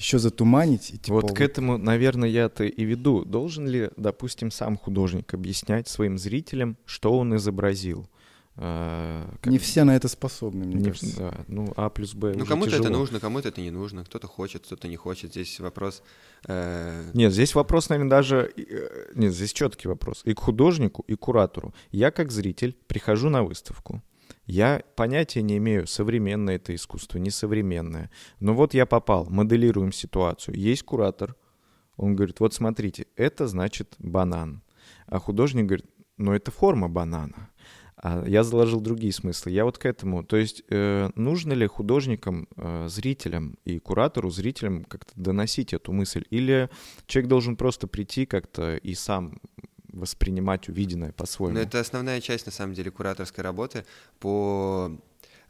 еще затуманить. И, типа, вот, к этому, наверное, я-то и веду. Должен ли, допустим, сам художник объяснять своим зрителям, что он изобразил? А, как... Не все на это способны, мне не, кажется. Да, ну А плюс Б Ну кому-то это нужно, кому-то это не нужно. Кто-то хочет, кто-то не хочет. Здесь вопрос... Э... Нет, здесь вопрос, наверное, даже... Э, нет, здесь четкий вопрос. И к художнику, и к куратору. Я как зритель прихожу на выставку. Я понятия не имею, современное это искусство, несовременное. Но вот я попал, моделируем ситуацию. Есть куратор, он говорит, вот смотрите, это значит банан. А художник говорит, ну это форма банана. А я заложил другие смыслы. Я вот к этому. То есть э, нужно ли художникам, э, зрителям и куратору, зрителям как-то доносить эту мысль? Или человек должен просто прийти как-то и сам воспринимать увиденное по-своему. Но это основная часть, на самом деле, кураторской работы по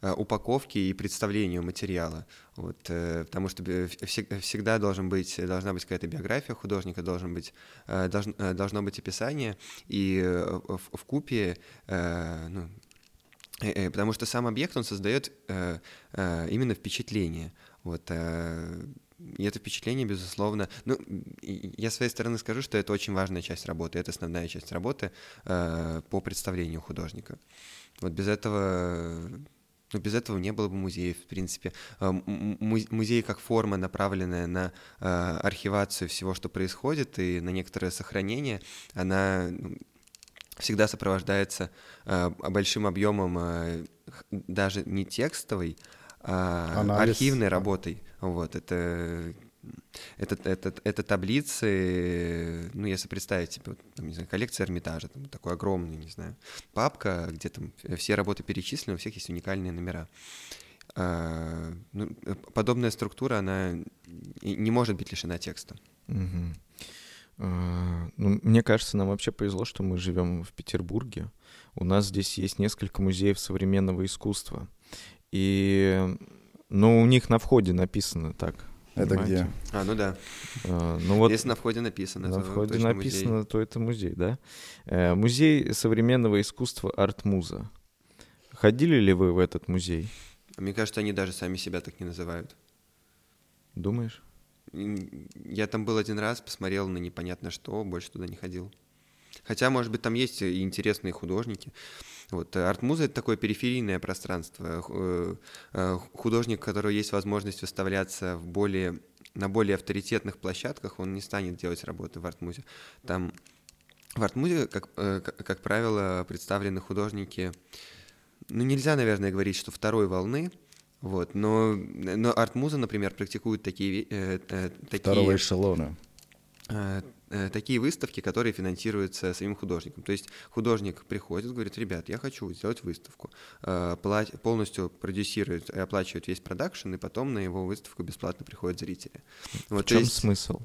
э, упаковке и представлению материала. Вот, э, потому что всегда должен быть, должна быть какая-то биография художника, должен быть, э, должно, должно быть описание, и в, в купе ну, потому что сам объект, он создает именно впечатление. Вот, и это впечатление, безусловно, ну, я с своей стороны скажу, что это очень важная часть работы, это основная часть работы э, по представлению художника. Вот без этого но без этого не было бы музеев, в принципе. Э, музей как форма, направленная на э, архивацию всего, что происходит, и на некоторое сохранение, она ну, всегда сопровождается э, большим объемом даже не текстовой, а архивной работой. Вот, это это, это, это таблицы, ну, если представить себе, там, не знаю, коллекция Эрмитажа, там, такой огромный, не знаю, папка, где там все работы перечислены, у всех есть уникальные номера. А, ну, подобная структура, она не может быть лишена текста. Угу. А, ну, мне кажется, нам вообще повезло, что мы живем в Петербурге. У нас здесь есть несколько музеев современного искусства. И, ну, у них на входе написано так, это где? А, ну да. А, ну вот Если на входе написано, на то входе написано, музей. то это музей, да? Э, музей современного искусства Арт-Муза. Ходили ли вы в этот музей? Мне кажется, они даже сами себя так не называют. Думаешь? Я там был один раз, посмотрел на непонятно что, больше туда не ходил. Хотя, может быть, там есть и интересные художники. Вот, э, арт-муза — это такое периферийное пространство. Э, э, художник, у которого есть возможность выставляться в более, на более авторитетных площадках, он не станет делать работы в арт-музе. Там в арт-музе, как, как, правило, представлены художники, ну, нельзя, наверное, говорить, что второй волны, вот, но, но арт-муза, например, практикует такие... Э, э, такие Второго эшелона. Э, такие выставки, которые финансируются самим художником. То есть художник приходит, говорит, ребят, я хочу сделать выставку, э, полностью продюсирует и оплачивает весь продакшн, и потом на его выставку бесплатно приходят зрители. Вот, В чем есть... смысл?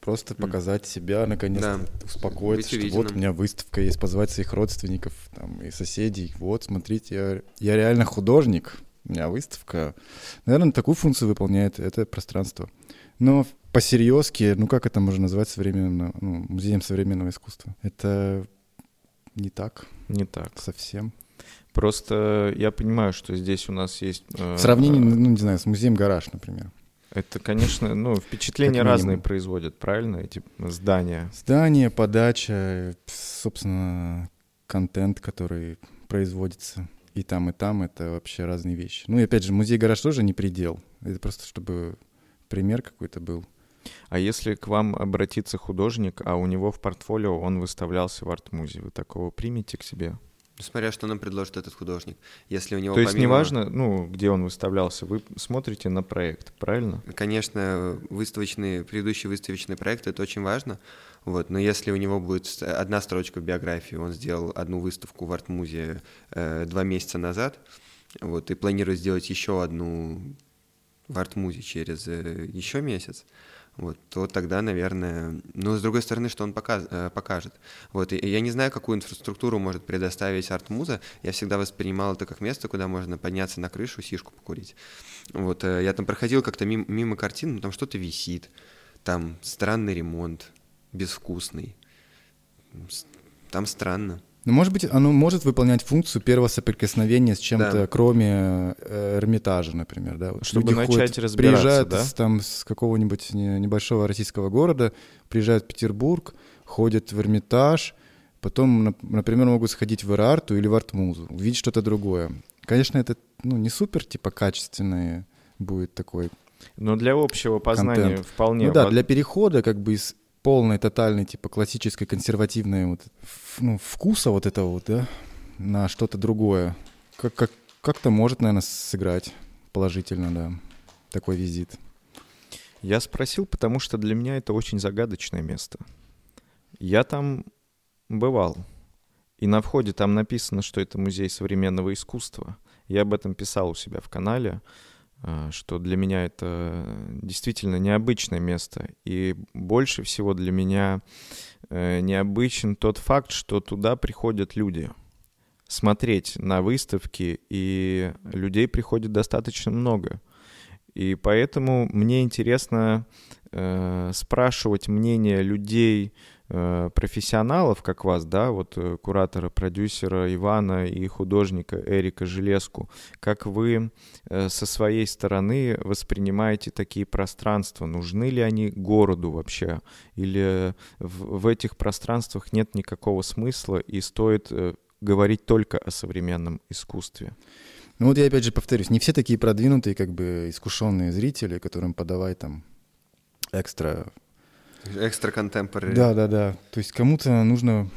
Просто показать себя, наконец-то, да. успокоиться, что вот у меня выставка есть, позвать своих родственников там, и соседей. Вот, смотрите, я, я реально художник, у меня выставка. Наверное, такую функцию выполняет это пространство. Но по-серьезки, ну как это можно назвать современным, ну, музеем современного искусства? Это не так. Не так. Совсем. Просто я понимаю, что здесь у нас есть... Э, В сравнении, ну, не знаю, с музеем «Гараж», например. Это, конечно, ну, впечатления разные производят, правильно, эти здания? Здания, подача, собственно, контент, который производится и там, и там, это вообще разные вещи. Ну и опять же, музей-гараж тоже не предел. Это просто чтобы пример какой-то был. А если к вам обратится художник, а у него в портфолио он выставлялся в арт-музе, вы такого примете к себе? Смотря, что нам предложит этот художник. Если у него То есть помимо... неважно, ну, где он выставлялся, вы смотрите на проект, правильно? Конечно, выставочные, предыдущие выставочные проекты — это очень важно. Вот, но если у него будет одна строчка в биографии, он сделал одну выставку в арт-музе э, два месяца назад, вот, и планирует сделать еще одну в арт-музе через э, еще месяц, вот, то тогда, наверное... Ну, с другой стороны, что он показ, э, покажет. Вот, и я не знаю, какую инфраструктуру может предоставить арт-муза. Я всегда воспринимал это как место, куда можно подняться на крышу, сишку покурить. Вот, э, я там проходил как-то мимо, мимо картин, ну, там что-то висит, там странный ремонт, безвкусный. Там странно. Ну, может быть, оно может выполнять функцию первого соприкосновения с чем-то, да. кроме э, Эрмитажа, например, да. Вот Чтобы начать ходят, разбираться, приезжают да? с, там с какого-нибудь небольшого российского города, приезжают в Петербург, ходят в Эрмитаж, потом, например, могут сходить в Эрарту или в Артмузу, увидеть что-то другое. Конечно, это ну, не супер, типа, качественный будет такой но для общего познания контент. вполне. Ну да, для перехода как бы из полной, тотальной, типа классической, консервативной вот, ну, вкуса вот этого вот, да, на что-то другое. Как, как, как-то может, наверное, сыграть положительно, да, такой визит. Я спросил, потому что для меня это очень загадочное место. Я там бывал. И на входе там написано, что это музей современного искусства. Я об этом писал у себя в канале. А, что для меня это действительно необычное место. И больше всего для меня э, необычен тот факт, что туда приходят люди смотреть на выставки, и людей приходит достаточно много. И поэтому мне интересно э, спрашивать мнение людей профессионалов, как вас, да, вот э, куратора, продюсера Ивана и художника Эрика Железку, как вы э, со своей стороны воспринимаете такие пространства? Нужны ли они городу вообще? Или в, в этих пространствах нет никакого смысла и стоит э, говорить только о современном искусстве? Ну вот я опять же повторюсь, не все такие продвинутые, как бы искушенные зрители, которым подавай там экстра... Экстра контемпорари. Да, да, да. То есть кому-то нужно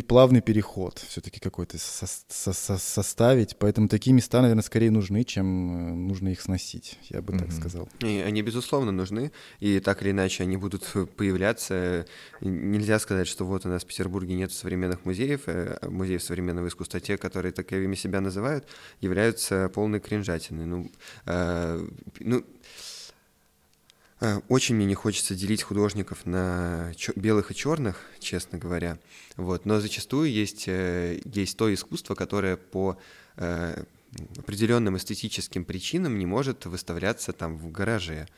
плавный переход все-таки какой-то со со со составить. Поэтому такие места, наверное, скорее нужны, чем э, нужно их сносить, я бы mm-hmm. так сказал. И они, безусловно, нужны, и так или иначе они будут появляться. Нельзя сказать, что вот у нас в Петербурге нет современных музеев, э, музеев современного искусства. Те, которые таковыми себя называют, являются полной кринжатиной. Ну, э, ну Э, очень мне не хочется делить художников на белых и черных, честно говоря. Вот. Но зачастую есть, э, есть то искусство, которое по э, определенным эстетическим причинам не может выставляться там в гараже.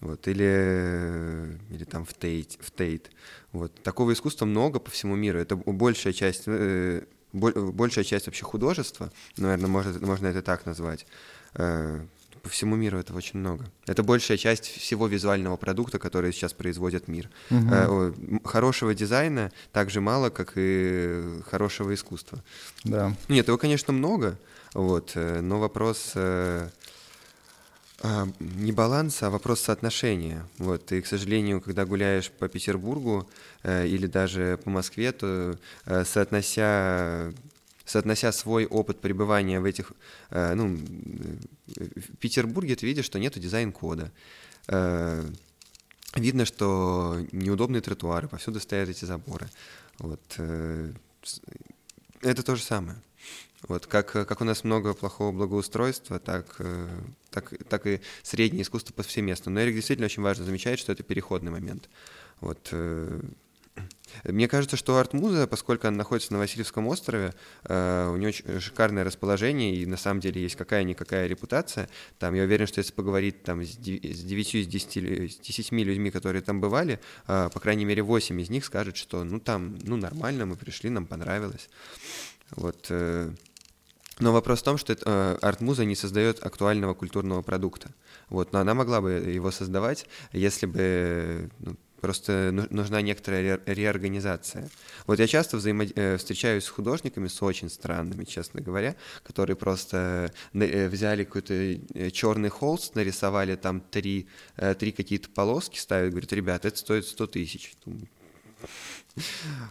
Вот, или, или там в Тейт, в Тейт. Вот. Такого искусства много по всему миру. Это большая часть, большая часть вообще художества, наверное, можно, можно это так назвать по всему миру этого очень много. Это большая часть всего визуального продукта, который сейчас производит мир. Угу. Хорошего дизайна так же мало, как и хорошего искусства. Да. Нет, его, конечно, много, вот, э, но вопрос э, а, не баланса, а вопрос соотношения. Вот, и, к сожалению, когда гуляешь по Петербургу э, или даже по Москве, то э, соотнося соотнося свой опыт пребывания в этих, э, ну, в Петербурге ты видишь, что нету дизайн-кода. Э, видно, что неудобные тротуары, повсюду стоят эти заборы. Вот. Э, это то же самое. Вот, как, как у нас много плохого благоустройства, так, так, так и среднее искусство повсеместно. Но Эрик действительно очень важно замечает, что это переходный момент. Вот, мне кажется, что Артмуза, поскольку она находится на Васильевском острове, э, у нее очень шикарное расположение, и на самом деле есть какая-никакая репутация. Там, я уверен, что если поговорить там, с 9 из 10, с 10 людьми, которые там бывали, э, по крайней мере 8 из них скажут, что ну там ну, нормально, мы пришли, нам понравилось. Вот, э, но вопрос в том, что э, арт-муза не создает актуального культурного продукта. Вот, но она могла бы его создавать, если бы ну, Просто нужна некоторая реорганизация. Вот я часто взаимо... Э, встречаюсь с художниками, с очень странными, честно говоря, которые просто э, взяли какой-то э, черный холст, нарисовали там три, три какие-то полоски, ставят, говорят, ребят, это стоит 100 тысяч.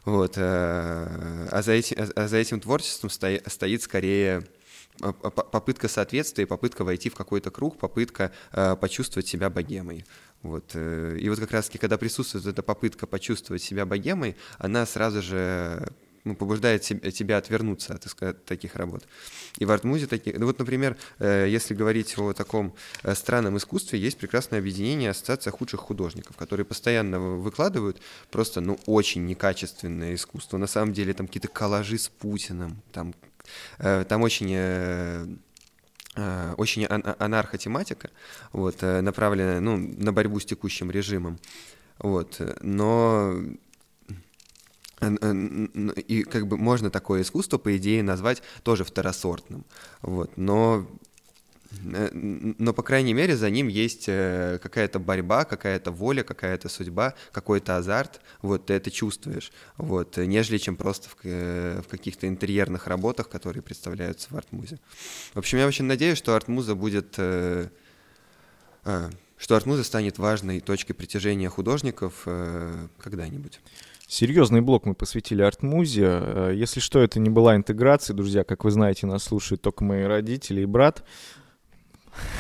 Вот. А за этим, а за этим творчеством стоит скорее попытка соответствия, попытка войти в какой-то круг, попытка почувствовать себя богемой. Вот. Э, и вот как раз-таки, когда присутствует эта попытка почувствовать себя богемой, она сразу же ну, побуждает тебя отвернуться от, таких работ. И в артмузе такие... Ну вот, например, э, если говорить о таком э, странном искусстве, есть прекрасное объединение Ассоциация худших художников, которые постоянно выкладывают просто, ну, очень некачественное искусство. На самом деле там какие-то коллажи с Путиным, там, там очень очень анархотематика, вот, э, направленная ну, на борьбу с текущим режимом. Вот, но и как бы можно такое искусство, по идее, назвать тоже второсортным. Вот, но Э, но, по крайней мере, за ним есть э, какая-то борьба, какая-то воля, какая-то судьба, какой-то азарт, вот, ты это чувствуешь, вот, нежели чем просто в, э, в каких-то интерьерных работах, которые представляются в арт-музе. В общем, я очень надеюсь, что арт-муза будет... Что арт-муза станет важной точкой притяжения художников когда-нибудь. Серьезный блок мы посвятили арт-музе. Если что, это не была интеграция, друзья. Как вы знаете, нас слушают только мои родители и брат.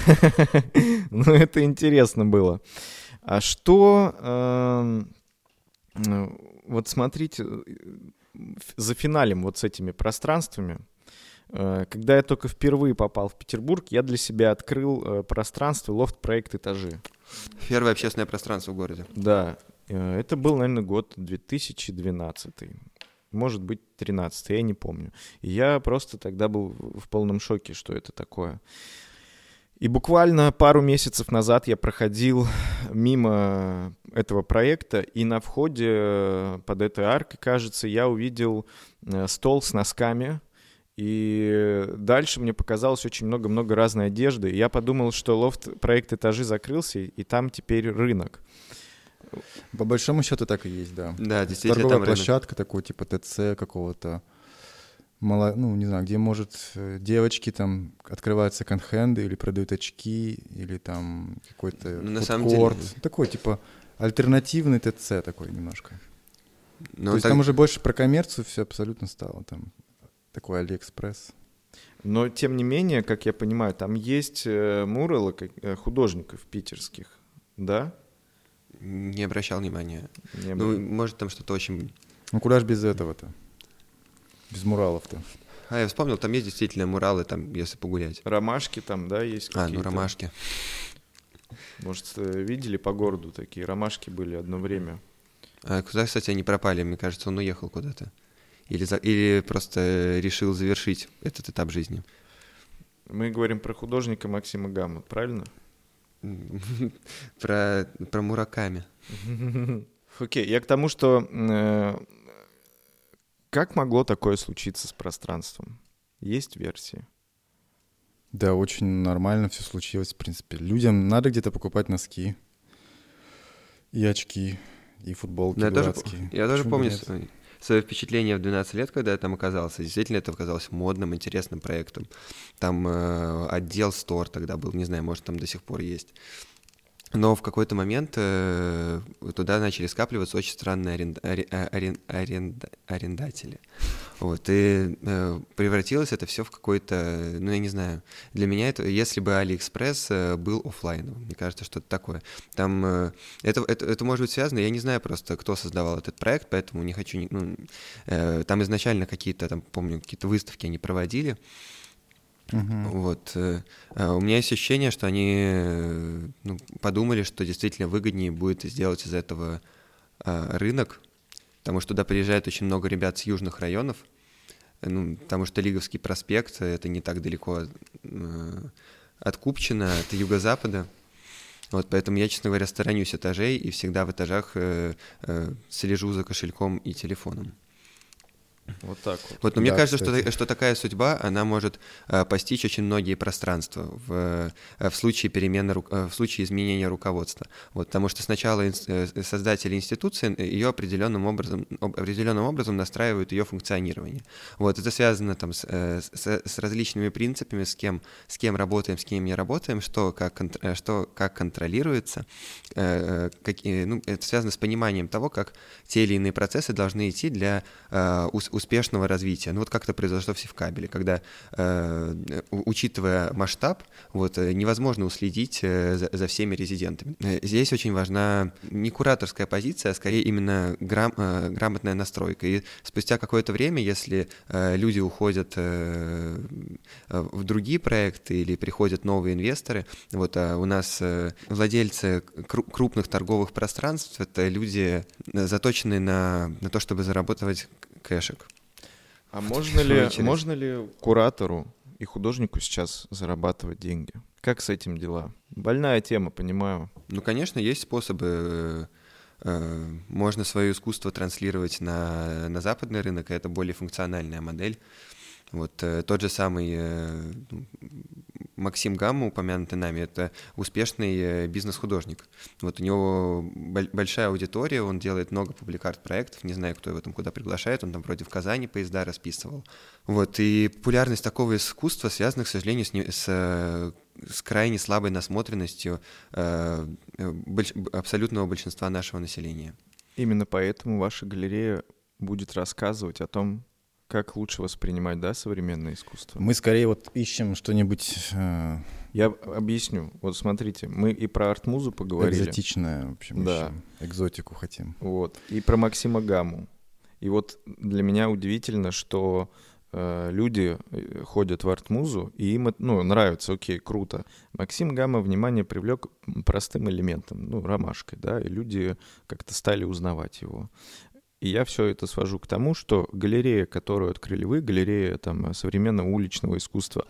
Ну, это интересно было. А что... Эм, вот смотрите, за финалем вот с этими пространствами, э, когда я только впервые попал в Петербург, я для себя открыл э, пространство лофт-проект «Этажи». Первое общественное пространство в городе. Да. Э, это был, наверное, год 2012 может быть, 13 я не помню. И я просто тогда был в полном шоке, что это такое. И буквально пару месяцев назад я проходил мимо этого проекта, и на входе э, под этой аркой, кажется, я увидел э, стол с носками, и дальше мне показалось очень много-много разной одежды. И я подумал, что лофт проект «Этажи» закрылся, и там теперь рынок. По большому счету так и есть, да. Да, действительно, Торговая там рынок. площадка такой, типа ТЦ какого-то. Мало, ну, не знаю, где, может, э, девочки там открывают секонд-хенды или продают очки, или там какой-то Ну, на самом деле- фудкорт. Такой, типа, альтернативный ТЦ такой немножко. Ну, То есть так- там уже больше про коммерцию все абсолютно стало. Там такой Алиэкспресс. Но, тем не менее, как я понимаю, там есть э, муралы э, художников питерских, да? Не обращал внимания. Не Ну, может, там что-то очень... Ну куда ж без этого-то? Без муралов-то. А, я вспомнил, там есть действительно муралы, там, если погулять. Ромашки там, да, есть А, ну, какие-то? ромашки. Может, э, видели по городу такие ромашки были одно время? А куда, кстати, они пропали? Мне кажется, он уехал куда-то. Или, за- или просто решил завершить этот этап жизни. Мы говорим про художника Максима Гамма, правильно? Про, про Мураками. Окей, я к тому, что э, как могло такое случиться с пространством? Есть версии? Да, очень нормально все случилось, в принципе. Людям надо где-то покупать носки и очки, и футболки я тоже, дурацкие. я тоже Почему бы помню нет? свое, свое впечатление в 12 лет, когда я там оказался. Действительно, это оказалось модным, интересным проектом. Там э, отдел store тогда был, не знаю, может, там до сих пор есть. Но в какой-то момент э, туда начали скапливаться очень странные а- арен- аренда- арендатели. Вот, и э, превратилось это все в какой-то, ну, я не знаю, для меня это, если бы Алиэкспресс э, был оффлайновым, мне кажется, что-то такое. Там, э, это, это, это может быть связано, я не знаю просто, кто создавал этот проект, поэтому не хочу, ну, э, там изначально какие-то, там, помню, какие-то выставки они проводили, Мгм. вот. э, а У меня есть ощущение, что они э, ну, подумали, что действительно выгоднее будет сделать из этого а, рынок, потому что туда приезжает очень много ребят с южных районов, ну, потому что Лиговский проспект — это не так далеко э, от Купчино, от юго-запада. Вот, поэтому я, честно говоря, сторонюсь этажей и всегда в этажах э, э, слежу за кошельком и телефоном. Вот так вот. Вот, но мне Да, кажется, что, кстати. что такая судьба, она может э, постичь очень многие пространства в, э, в случае перемены, э, в случае изменения руководства. Вот, потому что сначала инс- э, создатели институции ее определенным образом, об- определенным образом настраивают ее функционирование. Вот, это связано там с, с- с различными принципами, с кем, с кем работаем, с кем не работаем, что как, что как контролируется, э, какие- ну, это связано с пониманием того, как те или иные процессы должны идти для э, ус- успешного развития. Ну вот как это произошло в Севкабеле, когда, э, учитывая масштаб, вот, э, невозможно уследить э, за, всеми резидентами. Здесь очень важна не кураторская позиция, а скорее именно грам- грамотная настройка. И спустя какое-то время, если люди уходят в другие проекты или приходят новые инвесторы, вот а у нас владельцы кру- крупных торговых пространств — это люди, заточенные на, на то, чтобы зарабатывать кэшек. А можно ли, можно ли куратору и художнику сейчас зарабатывать деньги? Как с этим дела? Больная тема, понимаю. Ну, конечно, есть способы. э, э, Можно свое искусство транслировать на, на западный рынок, и это более функциональная модель. Вот э, тот же самый Максим Гамма, упомянутый нами, это успешный э, бизнес-художник. Вот у него боль- большая аудитория, он делает много публикарт-проектов, не знаю, кто его там куда приглашает, он там вроде в Казани поезда расписывал. Вот, и популярность такого искусства связана, к сожалению, с, не- с, э, с крайне слабой насмотренностью э, э, больш- абсолютного большинства нашего населения. Именно поэтому ваша галерея будет рассказывать о том, как лучше воспринимать, да, современное искусство. Мы скорее вот ищем что-нибудь э, Я объясню. Вот смотрите, мы и про арт-музу поговорили. экзотичное, в общем, Да. ищем. Экзотику хотим. Вот. И про Максима Гаму. И вот для меня удивительно, что э, люди э, ходят в арт-музу, и им ну, нравится, окей, круто. Максим Гамма внимание привлек простым элементом, ну, ромашкой, да, и люди как-то стали узнавать его. И я все это свожу к тому, что галерея, которую открыли вы, галерея там современного уличного искусства,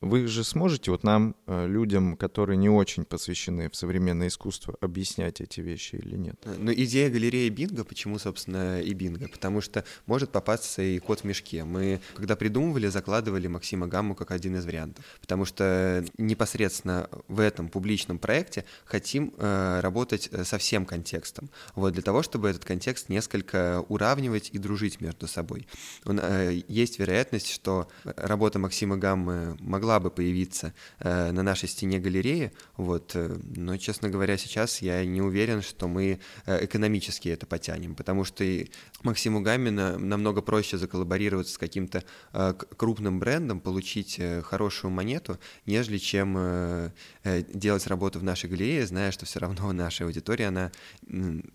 Вы же сможете вот нам, э, людям, которые не очень посвящены в современное искусство, объяснять эти вещи или нет? Ну, идея галереи Бинго, почему, собственно, и Бинго? Потому что может попасться и кот в мешке. Мы, когда придумывали, закладывали Максима Гамму как один из вариантов. Потому что непосредственно в этом публичном проекте хотим э, работать со всем контекстом. Вот для того, чтобы этот контекст несколько уравнивать и дружить между собой. Он, э, есть вероятность, что работа Максима Гаммы могла бы появиться э, на нашей стене галереи, вот, э, но, честно говоря, сейчас я не уверен, что мы э, экономически это потянем, потому что и Максиму Гамина намного проще заколлаборироваться с каким-то э, крупным брендом, получить э, хорошую монету, нежели чем э, э, делать работу в нашей галерее, зная, что все равно наша аудитория, она...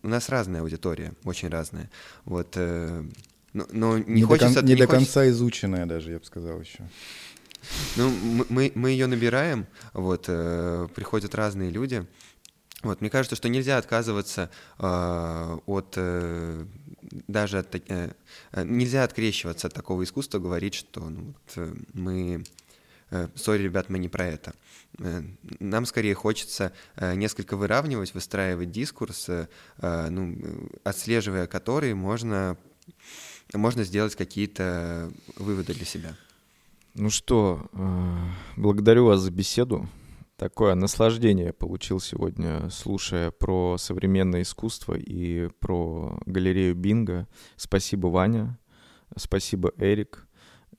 У нас разная аудитория, очень разная. Вот, э, но, но не, не хочется... До кон, не, не до хочется... конца изученная даже, я бы сказал еще. Ну, мы, мы ее набираем, вот, э, приходят разные люди. Вот, мне кажется, что нельзя отказываться э, от э, даже от, э, э нельзя открещиваться от такого искусства, говорить, что ну, вот, э, мы сори, ребят, мы не про это. Нам скорее хочется несколько выравнивать, выстраивать дискурс, ну, отслеживая который можно, можно сделать какие-то выводы для себя. Ну что, э, благодарю вас за беседу. Такое наслаждение получил сегодня, слушая про современное искусство и про галерею Бинга. Спасибо, Ваня. Спасибо, Эрик.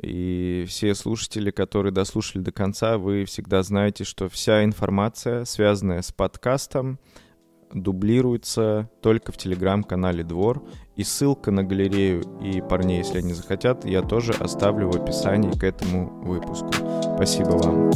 И все слушатели, которые дослушали до конца, вы всегда знаете, что вся информация, связанная с подкастом, дублируется только в телеграм-канале Двор. И ссылка на галерею и парней, если они захотят, я тоже оставлю в описании к этому выпуску. Спасибо вам.